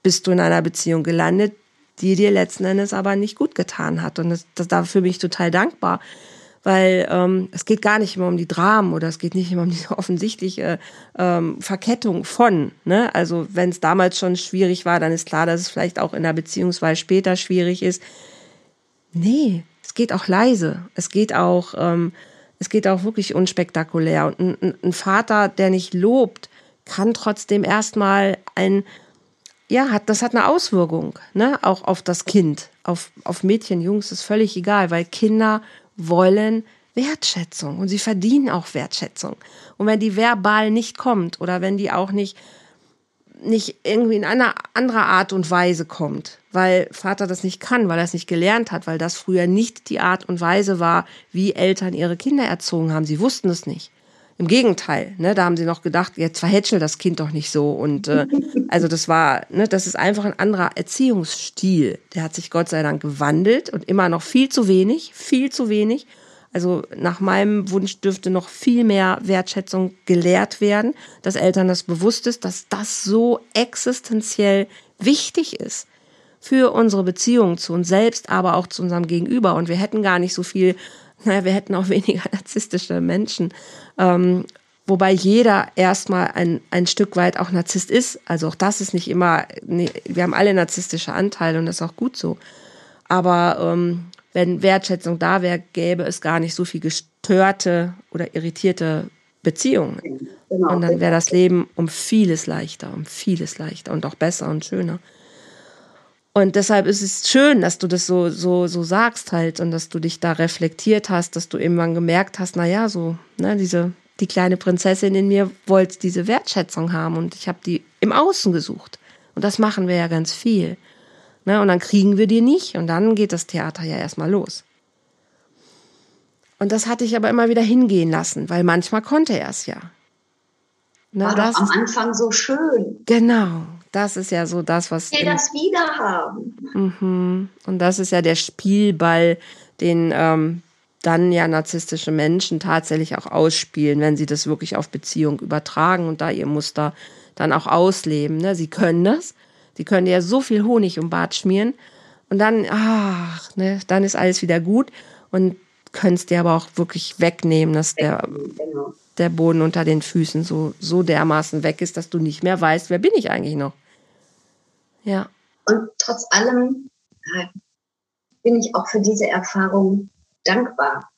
bist du in einer Beziehung gelandet, die dir letzten Endes aber nicht gut getan hat. Und das, das, dafür bin ich total dankbar, weil ähm, es geht gar nicht immer um die Dramen oder es geht nicht immer um diese offensichtliche ähm, Verkettung von. Ne? Also wenn es damals schon schwierig war, dann ist klar, dass es vielleicht auch in der Beziehungsweise später schwierig ist. Nee, es geht auch leise. Es geht auch, ähm, es geht auch wirklich unspektakulär. Und ein, ein Vater, der nicht lobt, kann trotzdem erstmal ein ja, hat, das hat eine Auswirkung, ne, auch auf das Kind, auf, auf Mädchen, Jungs, ist völlig egal, weil Kinder wollen Wertschätzung und sie verdienen auch Wertschätzung. Und wenn die verbal nicht kommt oder wenn die auch nicht, nicht irgendwie in einer anderen Art und Weise kommt, weil Vater das nicht kann, weil er es nicht gelernt hat, weil das früher nicht die Art und Weise war, wie Eltern ihre Kinder erzogen haben. Sie wussten es nicht. Im Gegenteil, ne, da haben sie noch gedacht, jetzt verhätschel das Kind doch nicht so. Und äh, also das war, ne, das ist einfach ein anderer Erziehungsstil. Der hat sich Gott sei Dank gewandelt und immer noch viel zu wenig, viel zu wenig. Also nach meinem Wunsch dürfte noch viel mehr Wertschätzung gelehrt werden, dass Eltern das bewusst ist, dass das so existenziell wichtig ist für unsere Beziehung zu uns selbst, aber auch zu unserem Gegenüber. Und wir hätten gar nicht so viel naja, wir hätten auch weniger narzisstische Menschen. Ähm, wobei jeder erstmal ein, ein Stück weit auch Narzisst ist. Also auch das ist nicht immer, nee, wir haben alle narzisstische Anteile und das ist auch gut so. Aber ähm, wenn Wertschätzung da wäre, gäbe es gar nicht so viel gestörte oder irritierte Beziehungen. Genau. Und dann wäre das Leben um vieles leichter, um vieles leichter und auch besser und schöner. Und deshalb ist es schön, dass du das so, so, so sagst halt und dass du dich da reflektiert hast, dass du irgendwann gemerkt hast, na ja, so, ne, diese, die kleine Prinzessin in mir wollte diese Wertschätzung haben und ich habe die im Außen gesucht. Und das machen wir ja ganz viel. Ne, und dann kriegen wir die nicht und dann geht das Theater ja erstmal los. Und das hatte ich aber immer wieder hingehen lassen, weil manchmal konnte er es ja. Ne, War das am Anfang so schön. Genau, das ist ja so das, was. Will das wieder haben. Mhm. Und das ist ja der Spielball, den ähm, dann ja narzisstische Menschen tatsächlich auch ausspielen, wenn sie das wirklich auf Beziehung übertragen und da ihr Muster dann auch ausleben. Ne? Sie können das. Sie können ja so viel Honig um Bart schmieren und dann, ach, ne, dann ist alles wieder gut und können es dir aber auch wirklich wegnehmen, dass der, genau. der Boden unter den Füßen so, so dermaßen weg ist, dass du nicht mehr weißt, wer bin ich eigentlich noch. Ja. Und trotz allem ja, bin ich auch für diese Erfahrung dankbar.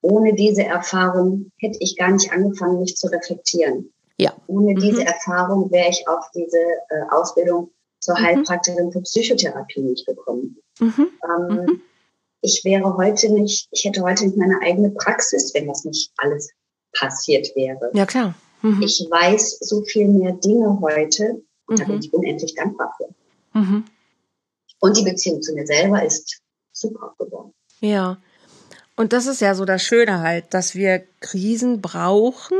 Ohne diese Erfahrung hätte ich gar nicht angefangen, mich zu reflektieren. Ja. Ohne mhm. diese Erfahrung wäre ich auf diese äh, Ausbildung zur mhm. Heilpraktikerin für Psychotherapie nicht gekommen. Mhm. Ähm, mhm. ich wäre heute nicht, ich hätte heute nicht meine eigene Praxis, wenn das nicht alles passiert wäre. Ja, klar. Mhm. Ich weiß so viel mehr Dinge heute, und da bin mhm. ich unendlich dankbar für. Mhm. Und die Beziehung zu mir selber ist super geworden. Ja. Und das ist ja so das Schöne halt, dass wir Krisen brauchen,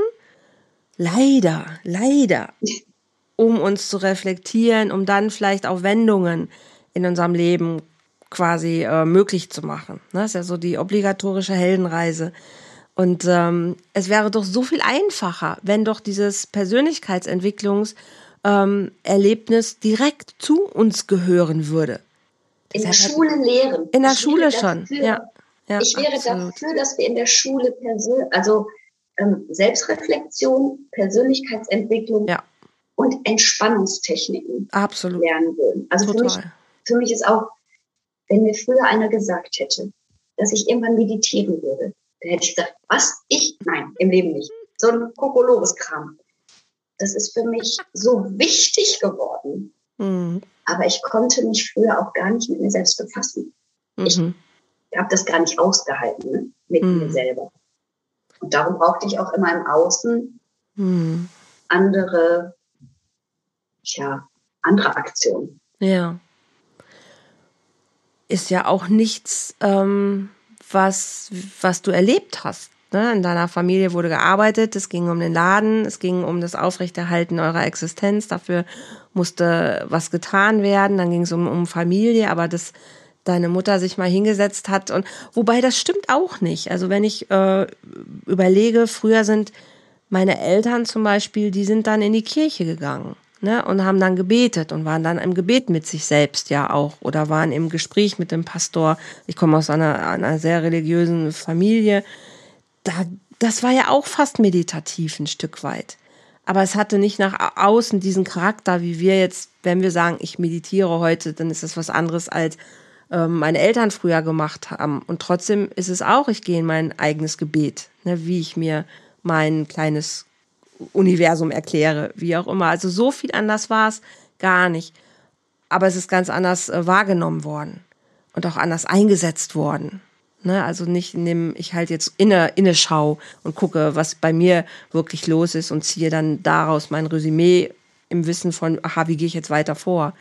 leider, leider, um uns zu reflektieren, um dann vielleicht auch Wendungen in unserem Leben quasi äh, möglich zu machen. Das ist ja so die obligatorische Heldenreise. Und ähm, es wäre doch so viel einfacher, wenn doch dieses Persönlichkeitsentwicklungs- ähm, Erlebnis direkt zu uns gehören würde. In der Schule lehren. In der ich Schule schon, dafür, ja. ja. Ich wäre absolut. dafür, dass wir in der Schule Persön also ähm, Selbstreflexion, Persönlichkeitsentwicklung ja. und Entspannungstechniken absolut. lernen würden. Also für mich, für mich ist auch, wenn mir früher einer gesagt hätte, dass ich irgendwann meditieren würde, dann hätte ich gesagt, was? Ich? Nein, im Leben nicht. So ein Kokolores-Kram. Das ist für mich so wichtig geworden. Mhm. Aber ich konnte mich früher auch gar nicht mit mir selbst befassen. Mhm. Ich habe das gar nicht ausgehalten ne? mit mhm. mir selber. Und darum brauchte ich auch immer im Außen mhm. andere, tja, andere Aktionen. Ja. Ist ja auch nichts, ähm, was, was du erlebt hast. Ne? In deiner Familie wurde gearbeitet, es ging um den Laden, es ging um das Aufrechterhalten eurer Existenz, dafür musste was getan werden, dann ging es um, um Familie, aber das deine Mutter sich mal hingesetzt hat und wobei das stimmt auch nicht. Also wenn ich äh, überlege, früher sind meine Eltern zum Beispiel, die sind dann in die Kirche gegangen ne, und haben dann gebetet und waren dann im Gebet mit sich selbst ja auch oder waren im Gespräch mit dem Pastor. Ich komme aus einer, einer sehr religiösen Familie. Da, das war ja auch fast meditativ ein Stück weit. Aber es hatte nicht nach außen diesen Charakter, wie wir jetzt, wenn wir sagen, ich meditiere heute, dann ist das was anderes als ähm, meine Eltern früher gemacht haben. Und trotzdem ist es auch, ich gehe in mein eigenes Gebet, ne, wie ich mir mein kleines Universum erkläre, wie auch immer. Also so viel anders war es gar nicht. Aber es ist ganz anders äh, wahrgenommen worden und auch anders eingesetzt worden. Ne? Also nicht in dem, ich halt jetzt inne, inne schau und gucke, was bei mir wirklich los ist und ziehe dann daraus mein Resümee im Wissen von, aha, wie gehe ich jetzt weiter vor.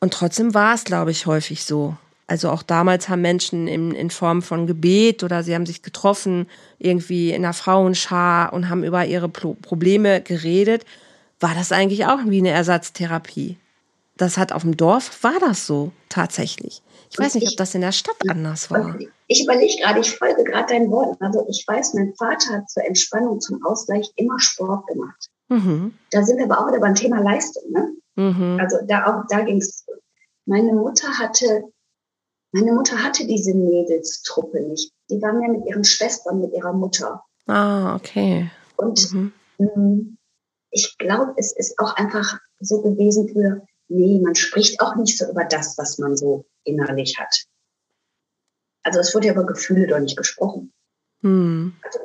Und trotzdem war es, glaube ich, häufig so. Also auch damals haben Menschen in, in Form von Gebet oder sie haben sich getroffen, irgendwie in einer Frauenschar und haben über ihre Pro Probleme geredet. War das eigentlich auch wie eine Ersatztherapie? Das hat auf dem Dorf, war das so tatsächlich. Ich weiß nicht, ich, ob das in der Stadt anders war. Ich überlege gerade, ich folge gerade deinen Worten. Also ich weiß, mein Vater hat zur Entspannung, zum Ausgleich immer Sport gemacht. Mhm. Da sind wir aber auch wieder beim Thema Leistung. Ne? Mhm. Also da auch, da ging es. Meine Mutter hatte meine Mutter hatte diese Mädelstruppe nicht. Die war mehr mit ihren Schwestern, mit ihrer Mutter. Ah, okay. Und mhm. Mm, ich glaube, es ist auch einfach so gewesen für, nee, man spricht auch nicht so über das, was man so innerlich hat. Also es wurde ja über Gefühle doch nicht gesprochen. Mhm. Also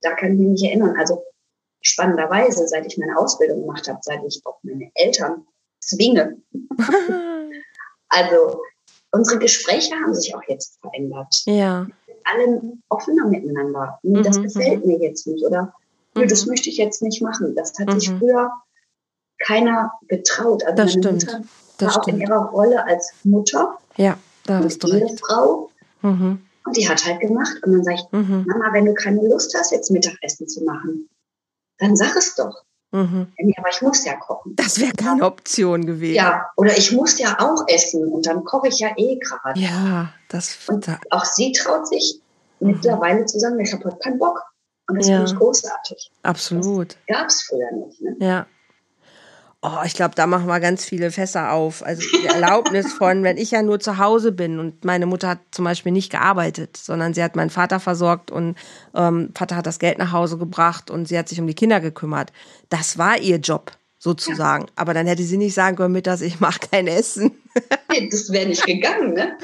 da kann ich mich nicht erinnern. Also spannenderweise, seit ich meine Ausbildung gemacht habe, seit ich auch meine Eltern zwinge. also unsere Gespräche haben sich auch jetzt verändert. Ja. Alle offener miteinander. Nee, das mhm, gefällt mhm. mir jetzt nicht oder nee, das mhm. möchte ich jetzt nicht machen. Das hat sich mhm. früher keiner getraut. Also das stimmt. Mutter das war auch in ihrer Rolle als Mutter. Ja, da bist du recht. Frau. Mhm. Und die hat halt gemacht. Und dann sage ich, mhm. Mama, wenn du keine Lust hast, jetzt Mittagessen zu machen, dann sag es doch. Mhm. aber ich muss ja kochen. Das wäre keine Option gewesen. Ja, oder ich muss ja auch essen und dann koche ich ja eh gerade. Ja, das. Und auch sie traut sich mhm. mittlerweile zu sagen, ich habe heute keinen Bock. Und das ja. finde ich großartig. Absolut. Gab es früher nicht. Ne? Ja. Oh, ich glaube, da machen wir ganz viele Fässer auf. Also die Erlaubnis von, wenn ich ja nur zu Hause bin und meine Mutter hat zum Beispiel nicht gearbeitet, sondern sie hat meinen Vater versorgt und ähm, Vater hat das Geld nach Hause gebracht und sie hat sich um die Kinder gekümmert. Das war ihr Job sozusagen. Ja. Aber dann hätte sie nicht sagen können, mittags, ich mache kein Essen. das wäre nicht gegangen, ne?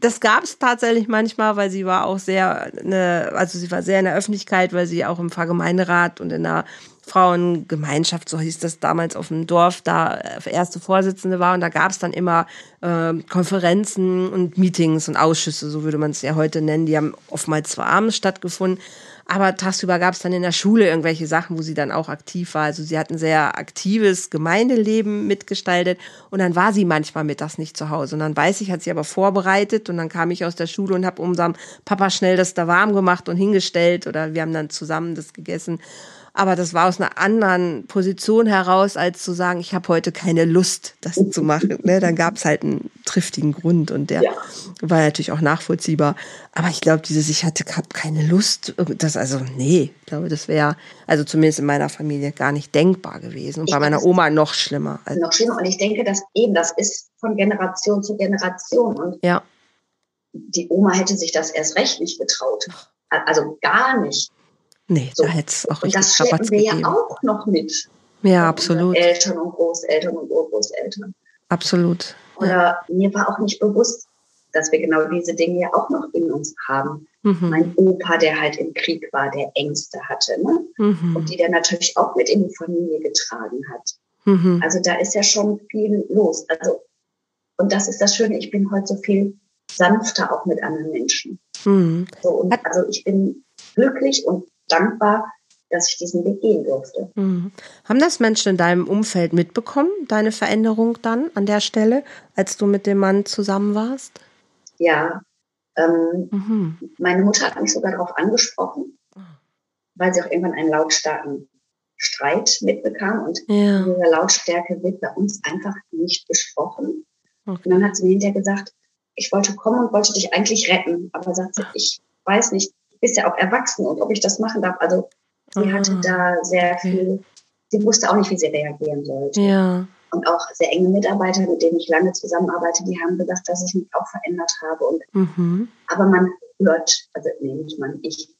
Das gab es tatsächlich manchmal, weil sie war auch sehr, eine, also sie war sehr in der Öffentlichkeit, weil sie auch im Pfarrgemeinderat und in der Frauengemeinschaft, so hieß das damals auf dem Dorf, da äh, erste Vorsitzende war. Und da gab es dann immer äh, Konferenzen und Meetings und Ausschüsse, so würde man es ja heute nennen. Die haben oftmals zwar abends stattgefunden, aber tagsüber gab es dann in der Schule irgendwelche Sachen, wo sie dann auch aktiv war. Also sie hat ein sehr aktives Gemeindeleben mitgestaltet und dann war sie manchmal mittags nicht zu Hause. Und dann weiß ich, hat sie aber vorbereitet und dann kam ich aus der Schule und habe unserem Papa schnell das da warm gemacht und hingestellt oder wir haben dann zusammen das gegessen. Aber das war aus einer anderen Position heraus, als zu sagen, ich habe heute keine Lust, das zu machen. Ne? Dann gab es halt einen triftigen Grund und der ja. war natürlich auch nachvollziehbar. Aber ich glaube, dieses, ich hatte keine Lust, das, also nee, ich glaube, das wäre, also zumindest in meiner Familie gar nicht denkbar gewesen. Und bei meiner Oma noch schlimmer. Also noch schlimmer. Und ich denke, dass eben, das ist von Generation zu Generation. Und ja. die Oma hätte sich das erst recht nicht getraut. Also gar nicht. Nee, so. da hätte es auch richtig Das schleppen wir gegeben. ja auch noch mit. Ja, absolut. Eltern und Großeltern und Urgroßeltern. Absolut. Oder ja. mir war auch nicht bewusst, dass wir genau diese Dinge ja auch noch in uns haben. Mhm. Mein Opa, der halt im Krieg war, der Ängste hatte, ne? Mhm. Und die der natürlich auch mit in die Familie getragen hat. Mhm. Also da ist ja schon viel los. Also, und das ist das Schöne, ich bin heute so viel sanfter auch mit anderen Menschen. Mhm. So, und also ich bin glücklich und dankbar, dass ich diesen Weg gehen durfte. Mhm. Haben das Menschen in deinem Umfeld mitbekommen, deine Veränderung dann an der Stelle, als du mit dem Mann zusammen warst? Ja. Ähm, mhm. Meine Mutter hat mich sogar darauf angesprochen, weil sie auch irgendwann einen lautstarken Streit mitbekam und ja. diese Lautstärke wird bei uns einfach nicht besprochen. Okay. Und dann hat sie mir hinterher gesagt, ich wollte kommen und wollte dich eigentlich retten, aber sagte, ich weiß nicht, bist ja auch erwachsen und ob ich das machen darf. Also Sie ah, hatte da sehr viel, sie wusste auch nicht, wie sie reagieren sollte. Ja. Und auch sehr enge Mitarbeiter, mit denen ich lange zusammenarbeite, die haben gesagt, dass ich mich auch verändert habe. Und, mhm. Aber man hört, also nee, nicht man, ich,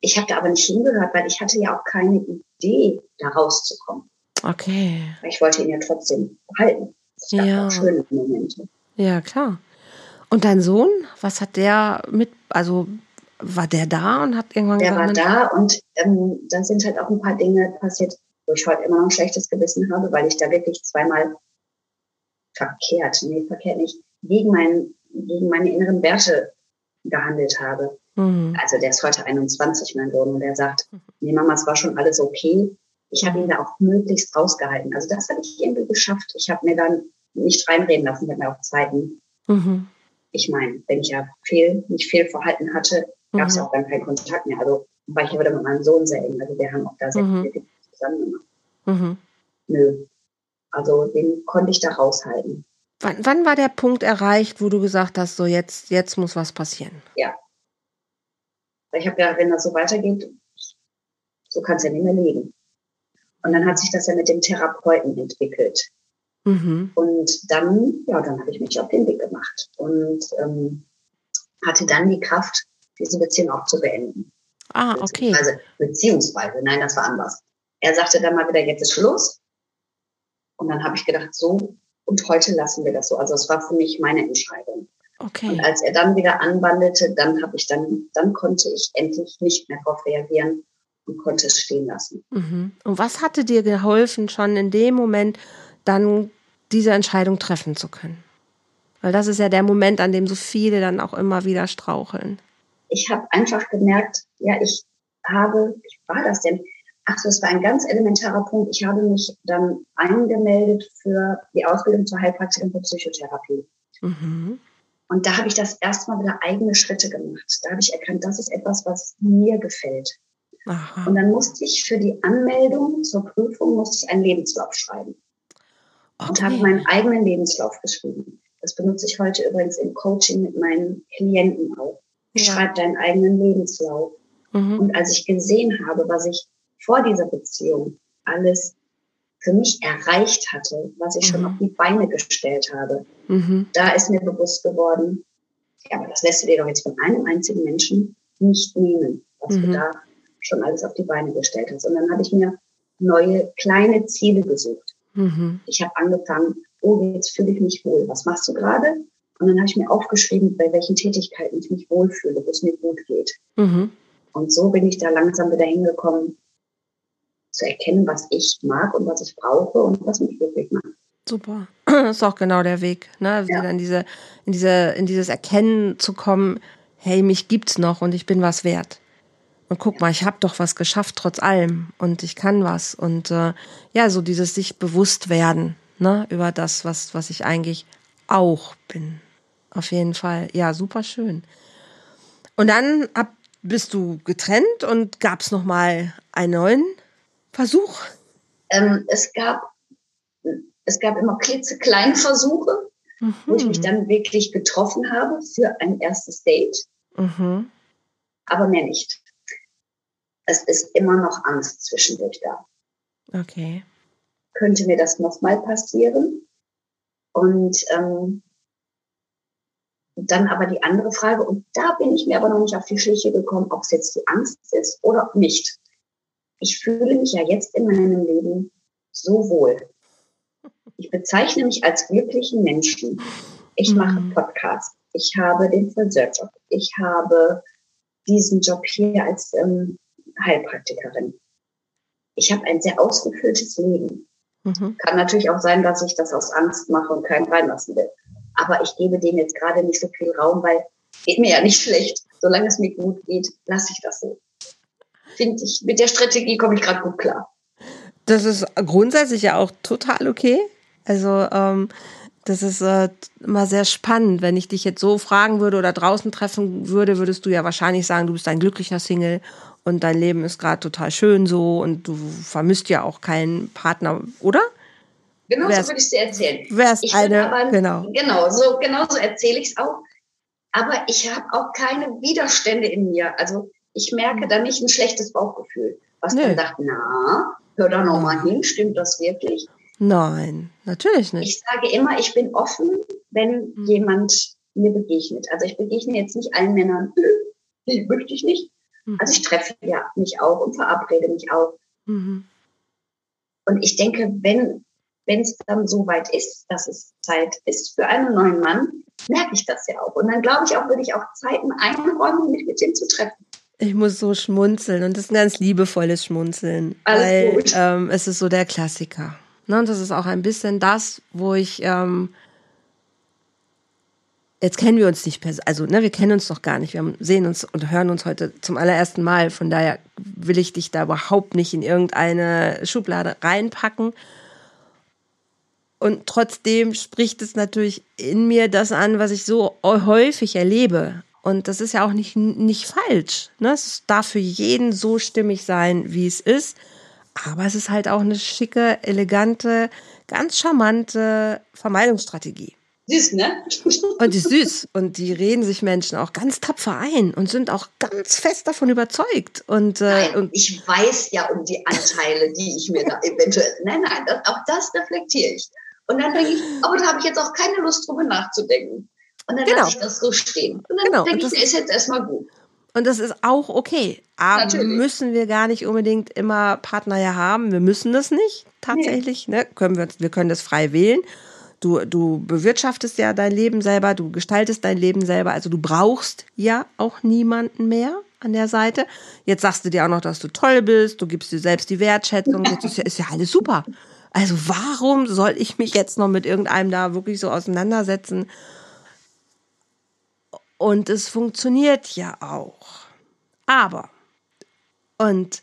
ich habe da aber nicht hingehört, weil ich hatte ja auch keine Idee, da rauszukommen. Okay. Ich wollte ihn ja trotzdem behalten. Es gab ja. auch schöne Momente. Ja, klar. Und dein Sohn, was hat der mit, also war der da und hat irgendwann Der gesagt, war da und ähm, dann sind halt auch ein paar Dinge passiert, wo ich heute immer noch ein schlechtes Gewissen habe, weil ich da wirklich zweimal verkehrt, nee, verkehrt nicht, gegen, mein, gegen meine inneren Werte gehandelt habe. Mhm. Also der ist heute 21, mein Sohn, und der sagt, mhm. nee Mama, es war schon alles okay. Ich habe ihn da auch möglichst rausgehalten. Also das habe ich irgendwie geschafft. Ich habe mir dann nicht reinreden lassen, ich habe mir auch Zeiten. Mhm. Ich meine, wenn ich ja viel, nicht viel verhalten hatte, gab es mhm. auch dann keinen Kontakt mehr. Also war ich ja wieder mit meinem Sohn sehr eng. Also wir haben auch da sehr mhm. viel zusammen gemacht. Mhm. Nö. Also den konnte ich da raushalten. Wann, wann war der Punkt erreicht, wo du gesagt hast, so jetzt, jetzt muss was passieren? Ja. Ich habe ja, wenn das so weitergeht, so kann es ja nicht mehr leben. Und dann hat sich das ja mit dem Therapeuten entwickelt. Mhm. Und dann, ja, dann habe ich mich auf den Weg gemacht und ähm, hatte dann die Kraft, diese Beziehung auch zu beenden. Ah, okay. Also beziehungsweise, nein, das war anders. Er sagte dann mal wieder, jetzt ist Schluss. Und dann habe ich gedacht, so, und heute lassen wir das so. Also es war für mich meine Entscheidung. Okay. Und als er dann wieder anwandelte, dann habe ich dann, dann konnte ich endlich nicht mehr darauf reagieren und konnte es stehen lassen. Mhm. Und was hatte dir geholfen, schon in dem Moment dann diese Entscheidung treffen zu können? Weil das ist ja der Moment, an dem so viele dann auch immer wieder straucheln. Ich habe einfach gemerkt, ja, ich habe, wie war das denn? Ach so, es war ein ganz elementarer Punkt. Ich habe mich dann angemeldet für die Ausbildung zur Heilpraktikerin für Psychotherapie. Mhm. Und da habe ich das erstmal wieder eigene Schritte gemacht. Da habe ich erkannt, das ist etwas, was mir gefällt. Aha. Und dann musste ich für die Anmeldung zur Prüfung musste ich einen Lebenslauf schreiben. Okay. Und habe meinen eigenen Lebenslauf geschrieben. Das benutze ich heute übrigens im Coaching mit meinen Klienten auch. Ja. Schreib deinen eigenen Lebenslauf. Mhm. Und als ich gesehen habe, was ich vor dieser Beziehung alles für mich erreicht hatte, was ich mhm. schon auf die Beine gestellt habe, mhm. da ist mir bewusst geworden, ja, aber das lässt du dir doch jetzt von einem einzigen Menschen nicht nehmen, was du mhm. da schon alles auf die Beine gestellt hast. Und dann habe ich mir neue kleine Ziele gesucht. Mhm. Ich habe angefangen, oh, jetzt fühle ich mich wohl. Was machst du gerade? Und dann habe ich mir aufgeschrieben, bei welchen Tätigkeiten ich mich wohlfühle, wo es mir gut geht. Mhm. Und so bin ich da langsam wieder hingekommen, zu erkennen, was ich mag und was ich brauche und was mich wirklich macht. Super. Das ist auch genau der Weg, ne? Also ja. in diese, in diese, in dieses Erkennen zu kommen, hey, mich gibt's noch und ich bin was wert. Und guck mal, ich habe doch was geschafft trotz allem und ich kann was. Und äh, ja, so dieses sich bewusst werden, ne, über das, was, was ich eigentlich auch bin. Auf jeden Fall. Ja, super schön. Und dann ab, bist du getrennt und gab es nochmal einen neuen Versuch? Ähm, es gab es gab immer klitzekleine Versuche, mhm. wo ich mich mhm. dann wirklich getroffen habe für ein erstes Date. Mhm. Aber mehr nicht. Es ist immer noch Angst zwischendurch da. Okay. Könnte mir das nochmal passieren? Und ähm, dann aber die andere Frage, und da bin ich mir aber noch nicht auf die Schliche gekommen, ob es jetzt die Angst ist oder nicht ich fühle mich ja jetzt in meinem Leben so wohl. Ich bezeichne mich als glücklichen Menschen. Ich mache mhm. Podcasts. Ich habe den Friseurjob. Ich habe diesen Job hier als ähm, Heilpraktikerin. Ich habe ein sehr ausgefülltes Leben. Mhm. Kann natürlich auch sein, dass ich das aus Angst mache und keinen reinlassen will. Aber ich gebe dem jetzt gerade nicht so viel Raum, weil geht mir ja nicht schlecht. Solange es mir gut geht, lasse ich das so finde ich, mit der Strategie komme ich gerade gut klar. Das ist grundsätzlich ja auch total okay. Also ähm, das ist äh, immer sehr spannend. Wenn ich dich jetzt so fragen würde oder draußen treffen würde, würdest du ja wahrscheinlich sagen, du bist ein glücklicher Single und dein Leben ist gerade total schön so und du vermisst ja auch keinen Partner, oder? Genau so würde ich es dir erzählen. Wär's ich eine, aber, genau. Genau, so, genau so erzähle ich es auch. Aber ich habe auch keine Widerstände in mir. Also ich merke da nicht ein schlechtes Bauchgefühl. was nee. dann sagt, na, hör doch noch mal hin, stimmt das wirklich? Nein, natürlich nicht. Ich sage immer, ich bin offen, wenn mhm. jemand mir begegnet. Also ich begegne jetzt nicht allen Männern, die möchte ich nicht. Mhm. Also ich treffe ja mich auch und verabrede mich auch. Mhm. Und ich denke, wenn wenn es dann so weit ist, dass es Zeit ist für einen neuen Mann, merke ich das ja auch. Und dann glaube ich auch, würde ich auch Zeiten einräumen, mich mit ihm zu treffen. Ich muss so schmunzeln und das ist ein ganz liebevolles Schmunzeln, Alles weil gut. Ähm, es ist so der Klassiker. Ne? Und das ist auch ein bisschen das, wo ich ähm, jetzt kennen wir uns nicht persönlich, also ne, wir kennen uns doch gar nicht. Wir sehen uns und hören uns heute zum allerersten Mal. Von daher will ich dich da überhaupt nicht in irgendeine Schublade reinpacken. Und trotzdem spricht es natürlich in mir das an, was ich so häufig erlebe. Und das ist ja auch nicht, nicht falsch. Ne? Es darf für jeden so stimmig sein, wie es ist. Aber es ist halt auch eine schicke, elegante, ganz charmante Vermeidungsstrategie. Süß, ne? Und die ist süß. Und die reden sich Menschen auch ganz tapfer ein und sind auch ganz fest davon überzeugt. Und, äh, nein, ich weiß ja um die Anteile, die ich mir da eventuell. Nein, nein, auch das reflektiere ich. Und dann denke ich, aber da habe ich jetzt auch keine Lust drüber nachzudenken. Und dann genau. lasse ich das so stehen. Und dann genau. denke ich, das ist jetzt erstmal gut. Und das ist auch okay. Aber Natürlich. müssen wir gar nicht unbedingt immer Partner ja haben. Wir müssen das nicht tatsächlich. Nee. Ne? Können wir, wir können das frei wählen. Du, du bewirtschaftest ja dein Leben selber, du gestaltest dein Leben selber. Also du brauchst ja auch niemanden mehr an der Seite. Jetzt sagst du dir auch noch, dass du toll bist, du gibst dir selbst die Wertschätzung. Jetzt ist ja, ist ja alles super. Also warum soll ich mich jetzt noch mit irgendeinem da wirklich so auseinandersetzen? Und es funktioniert ja auch. Aber, und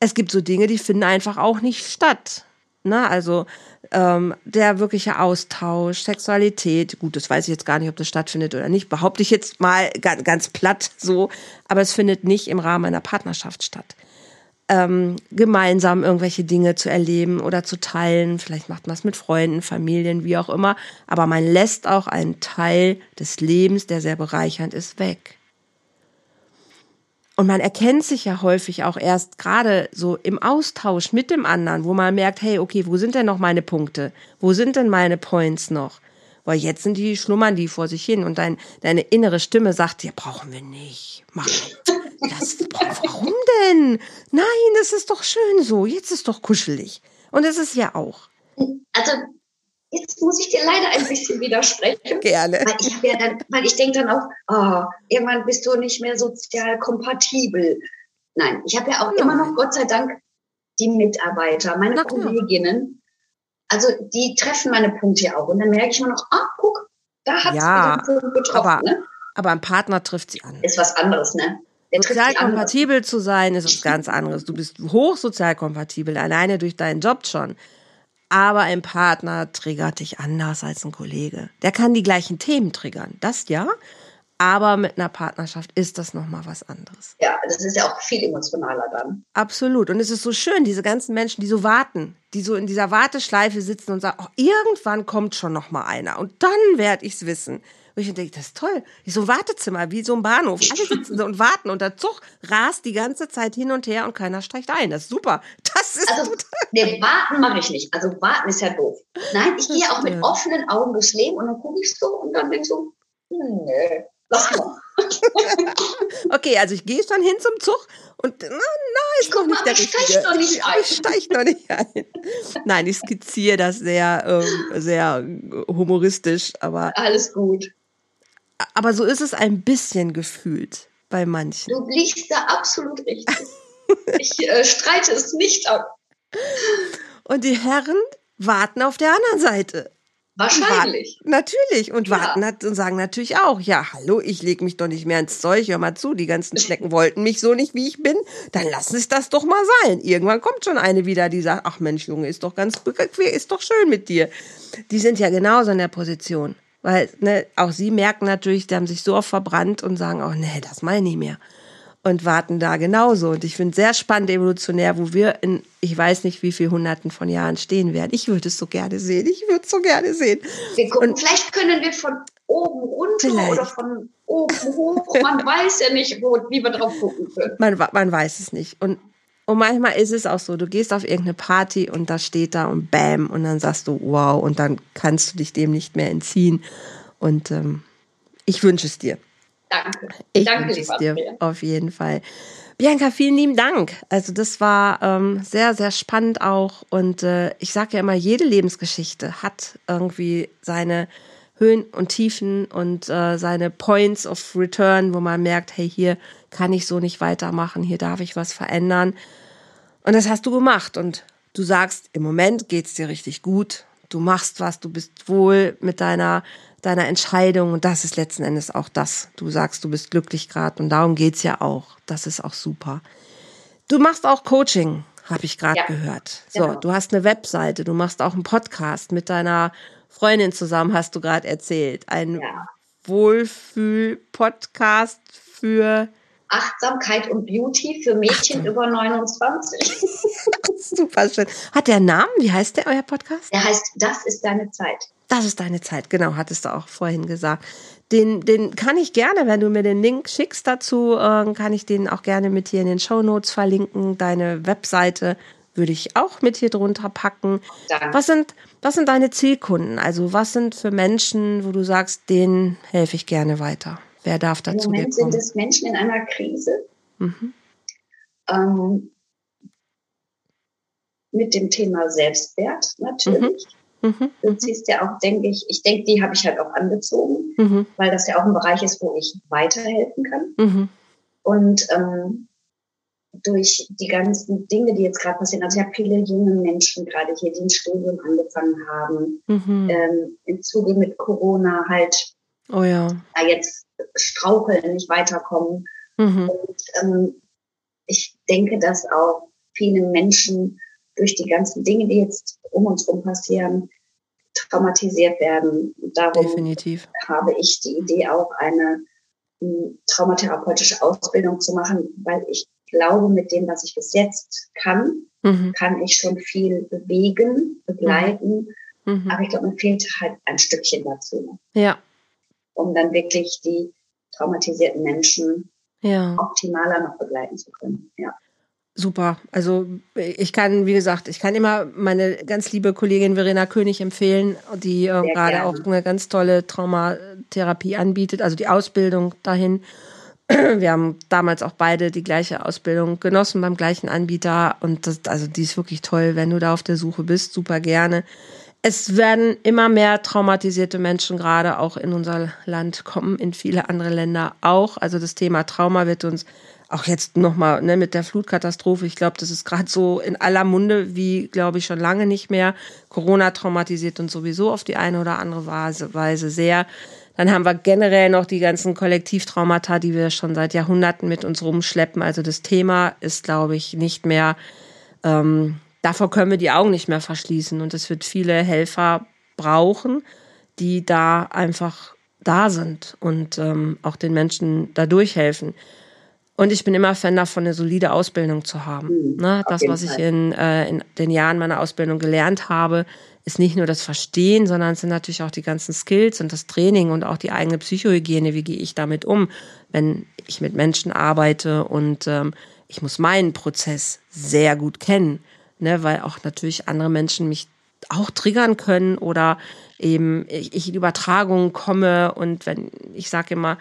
es gibt so Dinge, die finden einfach auch nicht statt. Ne? Also ähm, der wirkliche Austausch, Sexualität, gut, das weiß ich jetzt gar nicht, ob das stattfindet oder nicht, behaupte ich jetzt mal ganz, ganz platt so, aber es findet nicht im Rahmen einer Partnerschaft statt ähm, gemeinsam irgendwelche Dinge zu erleben oder zu teilen. Vielleicht macht man es mit Freunden, Familien, wie auch immer. Aber man lässt auch einen Teil des Lebens, der sehr bereichernd ist, weg. Und man erkennt sich ja häufig auch erst gerade so im Austausch mit dem anderen, wo man merkt, hey, okay, wo sind denn noch meine Punkte? Wo sind denn meine Points noch? Weil jetzt sind die, schlummern die vor sich hin und dein, deine innere Stimme sagt, ja, brauchen wir nicht. Mach das, warum denn? Nein, das ist doch schön so. Jetzt ist doch kuschelig. Und es ist ja auch. Also, jetzt muss ich dir leider ein bisschen widersprechen. Gerne. Weil ich, ja dann, weil ich denke dann auch, oh, irgendwann bist du nicht mehr sozial kompatibel. Nein, ich habe ja auch Nein. immer noch, Gott sei Dank, die Mitarbeiter, meine Na, Kolleginnen, also die treffen meine Punkte ja auch. Und dann merke ich immer noch, ah, guck, da hat es ja, den Punkt getroffen. Aber, ne? aber ein Partner trifft sie an. Ist was anderes, ne? Sozial kompatibel zu sein, ist was ganz anderes. Du bist hochsozial kompatibel, alleine durch deinen Job schon. Aber ein Partner triggert dich anders als ein Kollege. Der kann die gleichen Themen triggern. Das ja. Aber mit einer Partnerschaft ist das nochmal was anderes. Ja, das ist ja auch viel emotionaler dann. Absolut. Und es ist so schön, diese ganzen Menschen, die so warten, die so in dieser Warteschleife sitzen und sagen, oh, irgendwann kommt schon nochmal einer. Und dann werde ich es wissen. Und ich denke, das ist toll. Wie so ein Wartezimmer, wie so ein Bahnhof. Alle sitzen und warten und der Zug rast die ganze Zeit hin und her und keiner steigt ein. Das ist super. Das ist also, Nee, warten mache ich nicht. Also warten ist ja doof. Nein, ich gehe auch mit offenen Augen durchs Leben und dann gucke ich so und dann denke ich so, hm, nee okay, also ich gehe schon hin zum Zug und na, na ist noch nicht der ich richtige. Noch nicht ein. Ich steige noch nicht ein. Nein, ich skizziere das sehr, ähm, sehr humoristisch, aber. Alles gut. Aber so ist es ein bisschen gefühlt bei manchen. Du liegst da absolut richtig. ich äh, streite es nicht ab. Und die Herren warten auf der anderen Seite. Wahrscheinlich. Warten, natürlich. Und ja. warten hat, und sagen natürlich auch, ja, hallo, ich lege mich doch nicht mehr ins Zeug, hör mal zu, die ganzen Schnecken wollten mich so nicht, wie ich bin, dann lass es das doch mal sein. Irgendwann kommt schon eine wieder, die sagt, ach Mensch, Junge, ist doch ganz bequem, ist doch schön mit dir. Die sind ja genauso in der Position. Weil, ne, auch sie merken natürlich, die haben sich so oft verbrannt und sagen auch, nee, das meine ich nicht mehr und warten da genauso. Und ich finde sehr spannend evolutionär, wo wir in, ich weiß nicht, wie viel Hunderten von Jahren stehen werden. Ich würde es so gerne sehen. Ich würde es so gerne sehen. Wir gucken, und vielleicht können wir von oben runter vielleicht. oder von oben hoch. Man weiß ja nicht, wo, wie wir drauf gucken können. Man, man weiß es nicht. Und und manchmal ist es auch so, du gehst auf irgendeine Party und da steht da und bam, und dann sagst du, wow, und dann kannst du dich dem nicht mehr entziehen. Und ähm, ich wünsche es dir. Danke. Ich Danke, wünsche es dir auf jeden Fall. Bianca, vielen lieben Dank. Also das war ähm, sehr, sehr spannend auch. Und äh, ich sage ja immer, jede Lebensgeschichte hat irgendwie seine Höhen und Tiefen und äh, seine Points of Return, wo man merkt, hey, hier kann ich so nicht weitermachen, hier darf ich was verändern. Und das hast du gemacht. Und du sagst, im Moment geht's dir richtig gut. Du machst was, du bist wohl mit deiner deiner Entscheidung und das ist letzten Endes auch das. Du sagst, du bist glücklich gerade und darum geht's ja auch. Das ist auch super. Du machst auch Coaching, habe ich gerade ja, gehört. So, genau. du hast eine Webseite, du machst auch einen Podcast mit deiner Freundin zusammen, hast du gerade erzählt. Ein ja. Wohlfühl-Podcast für Achtsamkeit und Beauty für Mädchen über 29. Super schön. Hat der einen Namen? Wie heißt der, euer Podcast? Der heißt Das ist deine Zeit. Das ist deine Zeit, genau, hattest du auch vorhin gesagt. Den, den kann ich gerne, wenn du mir den Link schickst dazu, äh, kann ich den auch gerne mit hier in den Show Notes verlinken. Deine Webseite würde ich auch mit hier drunter packen. Danke. Was sind, was sind deine zielkunden? Also was sind für Menschen, wo du sagst, denen helfe ich gerne weiter? Wer darf dazu Im Moment sind es Menschen in einer Krise. Mhm. Ähm, mit dem Thema Selbstwert natürlich. Mhm. Mhm. Du ziehst ja auch, denke ich, ich denke, die habe ich halt auch angezogen, mhm. weil das ja auch ein Bereich ist, wo ich weiterhelfen kann. Mhm. Und ähm, durch die ganzen Dinge, die jetzt gerade passieren, also ich habe viele junge Menschen gerade hier, die ein Studium angefangen haben, mhm. ähm, im Zuge mit Corona halt oh ja. da jetzt straucheln, nicht weiterkommen. Mhm. Und ähm, ich denke, dass auch viele Menschen durch die ganzen Dinge, die jetzt um uns herum passieren, traumatisiert werden. Darum Definitiv. habe ich die Idee, auch eine hm, traumatherapeutische Ausbildung zu machen, weil ich glaube, mit dem, was ich bis jetzt kann, mhm. kann ich schon viel bewegen, begleiten. Mhm. mhm. Aber ich glaube, mir fehlt halt ein Stückchen dazu. Ja. Um dann wirklich die traumatisierten Menschen ja. optimaler noch begleiten zu können. Ja super. Also ich kann, wie gesagt, ich kann immer meine ganz liebe Kollegin Verena König empfehlen, die äh, gerade auch eine ganz tolle Traumatherapie anbietet, also die Ausbildung dahin. Wir haben damals auch beide die gleiche Ausbildung genossen beim gleichen Anbieter und das, also die ist wirklich toll, wenn du da auf der Suche bist, super gerne. Es werden immer mehr traumatisierte Menschen gerade auch in unser Land kommen, in viele andere Länder auch. Also das Thema Trauma wird uns auch jetzt nochmal ne, mit der Flutkatastrophe, ich glaube, das ist gerade so in aller Munde wie, glaube ich, schon lange nicht mehr. Corona traumatisiert uns sowieso auf die eine oder andere Weise sehr. Dann haben wir generell noch die ganzen Kollektivtraumata, die wir schon seit Jahrhunderten mit uns rumschleppen. Also das Thema ist, glaube ich, nicht mehr, ähm, davor können wir die Augen nicht mehr verschließen. Und es wird viele Helfer brauchen, die da einfach da sind und ähm, auch den Menschen da durchhelfen. Und ich bin immer Fan davon, eine solide Ausbildung zu haben. Mhm, ne? Das, was ich in, äh, in den Jahren meiner Ausbildung gelernt habe, ist nicht nur das Verstehen, sondern es sind natürlich auch die ganzen Skills und das Training und auch die eigene Psychohygiene. Wie gehe ich damit um, wenn ich mit Menschen arbeite und ähm, ich muss meinen Prozess sehr gut kennen, ne? weil auch natürlich andere Menschen mich auch triggern können oder eben ich, ich in Übertragungen komme und wenn ich sage immer,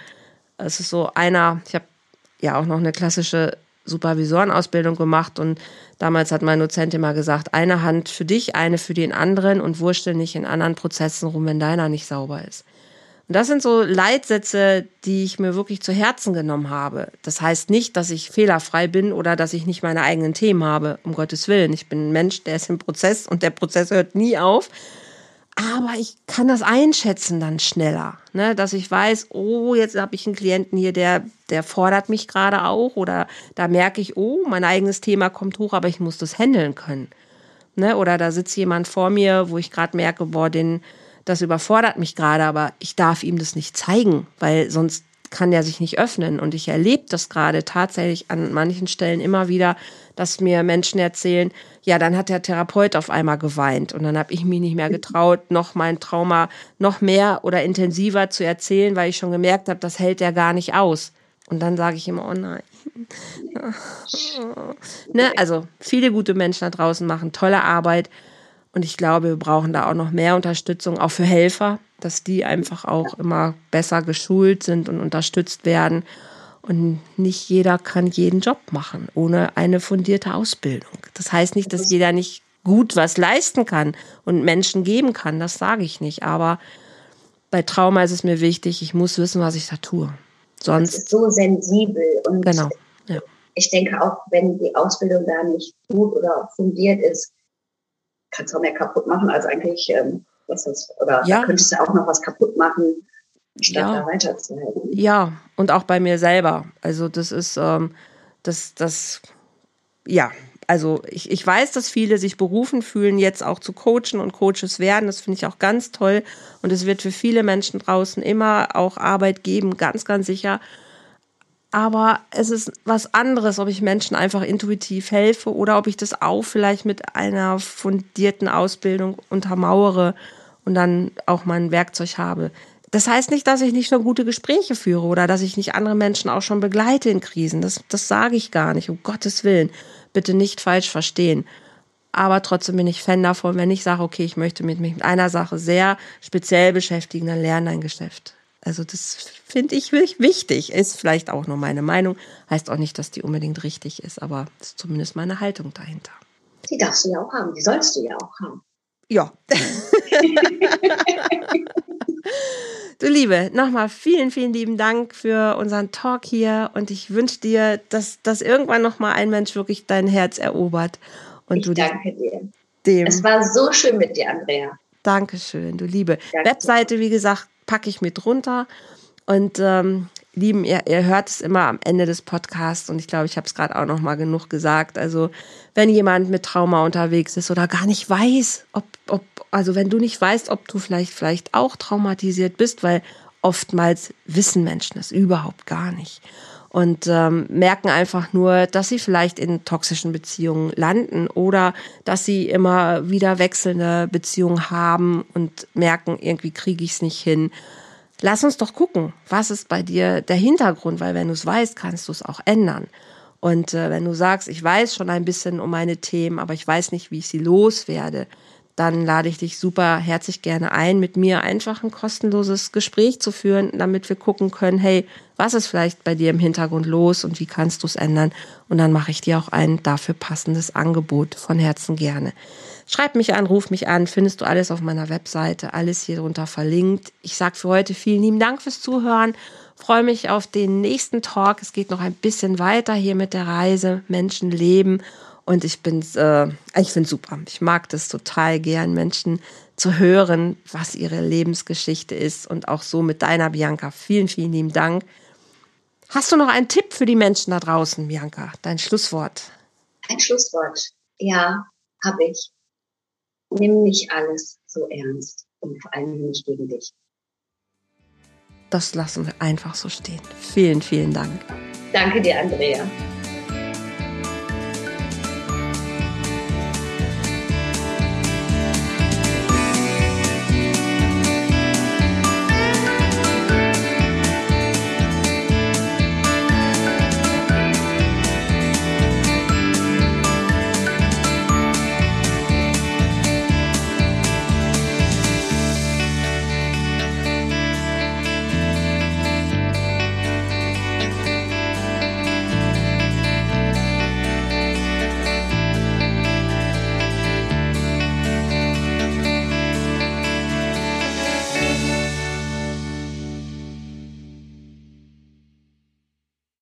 es ist so einer, ich habe ja auch noch eine klassische Supervisorenausbildung gemacht und damals hat mein Dozent immer gesagt, eine Hand für dich, eine für den anderen und wurschtel nicht in anderen Prozessen rum, wenn deiner nicht sauber ist. Und das sind so Leitsätze, die ich mir wirklich zu Herzen genommen habe. Das heißt nicht, dass ich fehlerfrei bin oder dass ich nicht meine eigenen Themen habe, um Gottes Willen. Ich bin ein Mensch, der ist im Prozess und der Prozess hört nie auf aber ich kann das einschätzen dann schneller, ne? dass ich weiß, oh, jetzt habe ich einen Klienten hier, der, der fordert mich gerade auch oder da merke ich, oh, mein eigenes Thema kommt hoch, aber ich muss das handeln können. Ne? Oder da sitzt jemand vor mir, wo ich gerade merke, boah, den, das überfordert mich gerade, aber ich darf ihm das nicht zeigen, weil sonst kann der sich nicht öffnen. Und ich erlebe das gerade tatsächlich an manchen Stellen immer wieder, dass mir Menschen erzählen, ja, dann hat der Therapeut auf einmal geweint und dann habe ich mich nicht mehr getraut, noch mein Trauma noch mehr oder intensiver zu erzählen, weil ich schon gemerkt habe, das hält er gar nicht aus. Und dann sage ich immer, oh nein, ne, also viele gute Menschen da draußen machen tolle Arbeit. Und ich glaube, wir brauchen da auch noch mehr Unterstützung, auch für Helfer, dass die einfach auch immer besser geschult sind und unterstützt werden. Und nicht jeder kann jeden Job machen ohne eine fundierte Ausbildung. Das heißt nicht, dass jeder nicht gut was leisten kann und Menschen geben kann. Das sage ich nicht. Aber bei Trauma ist es mir wichtig, ich muss wissen, was ich da tue. Sonst. Das ist so sensibel und genau. Ja. ich denke auch, wenn die Ausbildung da nicht gut oder fundiert ist, kannst du auch mehr kaputt machen als eigentlich, ähm, was das, oder ja. könntest du auch noch was kaputt machen, statt ja. da weiterzuhelfen. Ja, und auch bei mir selber. Also das ist, ähm, das, das, ja, also ich, ich weiß, dass viele sich berufen fühlen, jetzt auch zu coachen und Coaches werden. Das finde ich auch ganz toll. Und es wird für viele Menschen draußen immer auch Arbeit geben, ganz, ganz sicher. Aber es ist was anderes, ob ich Menschen einfach intuitiv helfe oder ob ich das auch vielleicht mit einer fundierten Ausbildung untermauere und dann auch mein Werkzeug habe. Das heißt nicht, dass ich nicht schon gute Gespräche führe oder dass ich nicht andere Menschen auch schon begleite in Krisen. Das, das sage ich gar nicht, um Gottes Willen. Bitte nicht falsch verstehen. Aber trotzdem bin ich Fan davon, wenn ich sage, okay, ich möchte mich mit einer Sache sehr speziell beschäftigen, dann lerne dein Geschäft. Also das finde ich wichtig. Ist vielleicht auch nur meine Meinung. Heißt auch nicht, dass die unbedingt richtig ist, aber das ist zumindest meine Haltung dahinter. Die darfst du ja auch haben. Die sollst du ja auch haben. Ja. Du Liebe, nochmal vielen, vielen lieben Dank für unseren Talk hier und ich wünsche dir, dass, dass irgendwann nochmal ein Mensch wirklich dein Herz erobert. Und ich du danke dir. Dem es war so schön mit dir, Andrea. Dankeschön, du Liebe. Danke. Webseite, wie gesagt, packe ich mit runter. Und ähm, lieben, ihr, ihr hört es immer am Ende des Podcasts und ich glaube, ich habe es gerade auch noch mal genug gesagt. Also wenn jemand mit Trauma unterwegs ist oder gar nicht weiß, ob, ob, also wenn du nicht weißt, ob du vielleicht, vielleicht auch traumatisiert bist, weil oftmals wissen Menschen das überhaupt gar nicht und ähm, merken einfach nur, dass sie vielleicht in toxischen Beziehungen landen oder dass sie immer wieder wechselnde Beziehungen haben und merken, irgendwie kriege ich es nicht hin lass uns doch gucken, was ist bei dir der Hintergrund, weil wenn du es weißt, kannst du es auch ändern. Und äh, wenn du sagst, ich weiß schon ein bisschen um meine Themen, aber ich weiß nicht, wie ich sie loswerde, dann lade ich dich super herzlich gerne ein, mit mir einfach ein kostenloses Gespräch zu führen, damit wir gucken können, hey, was ist vielleicht bei dir im Hintergrund los und wie kannst du es ändern? Und dann mache ich dir auch ein dafür passendes Angebot von Herzen gerne. Schreib mich an, ruf mich an, findest du alles auf meiner Webseite, alles hier drunter verlinkt. Ich sage für heute vielen lieben Dank fürs Zuhören. Freue mich auf den nächsten Talk. Es geht noch ein bisschen weiter hier mit der Reise Menschen leben und ich bin, äh, ich finde super. Ich mag das total gern, Menschen zu hören, was ihre Lebensgeschichte ist und auch so mit deiner Bianca. Vielen, vielen lieben Dank. Hast du noch einen Tipp für die Menschen da draußen, Bianca? Dein Schlusswort. Ein Schlusswort. Ja, habe ich nimm nicht alles so ernst und vor allem nicht gegen dich. Das lassen wir einfach so stehen. Vielen, vielen Dank. Danke dir, Andrea.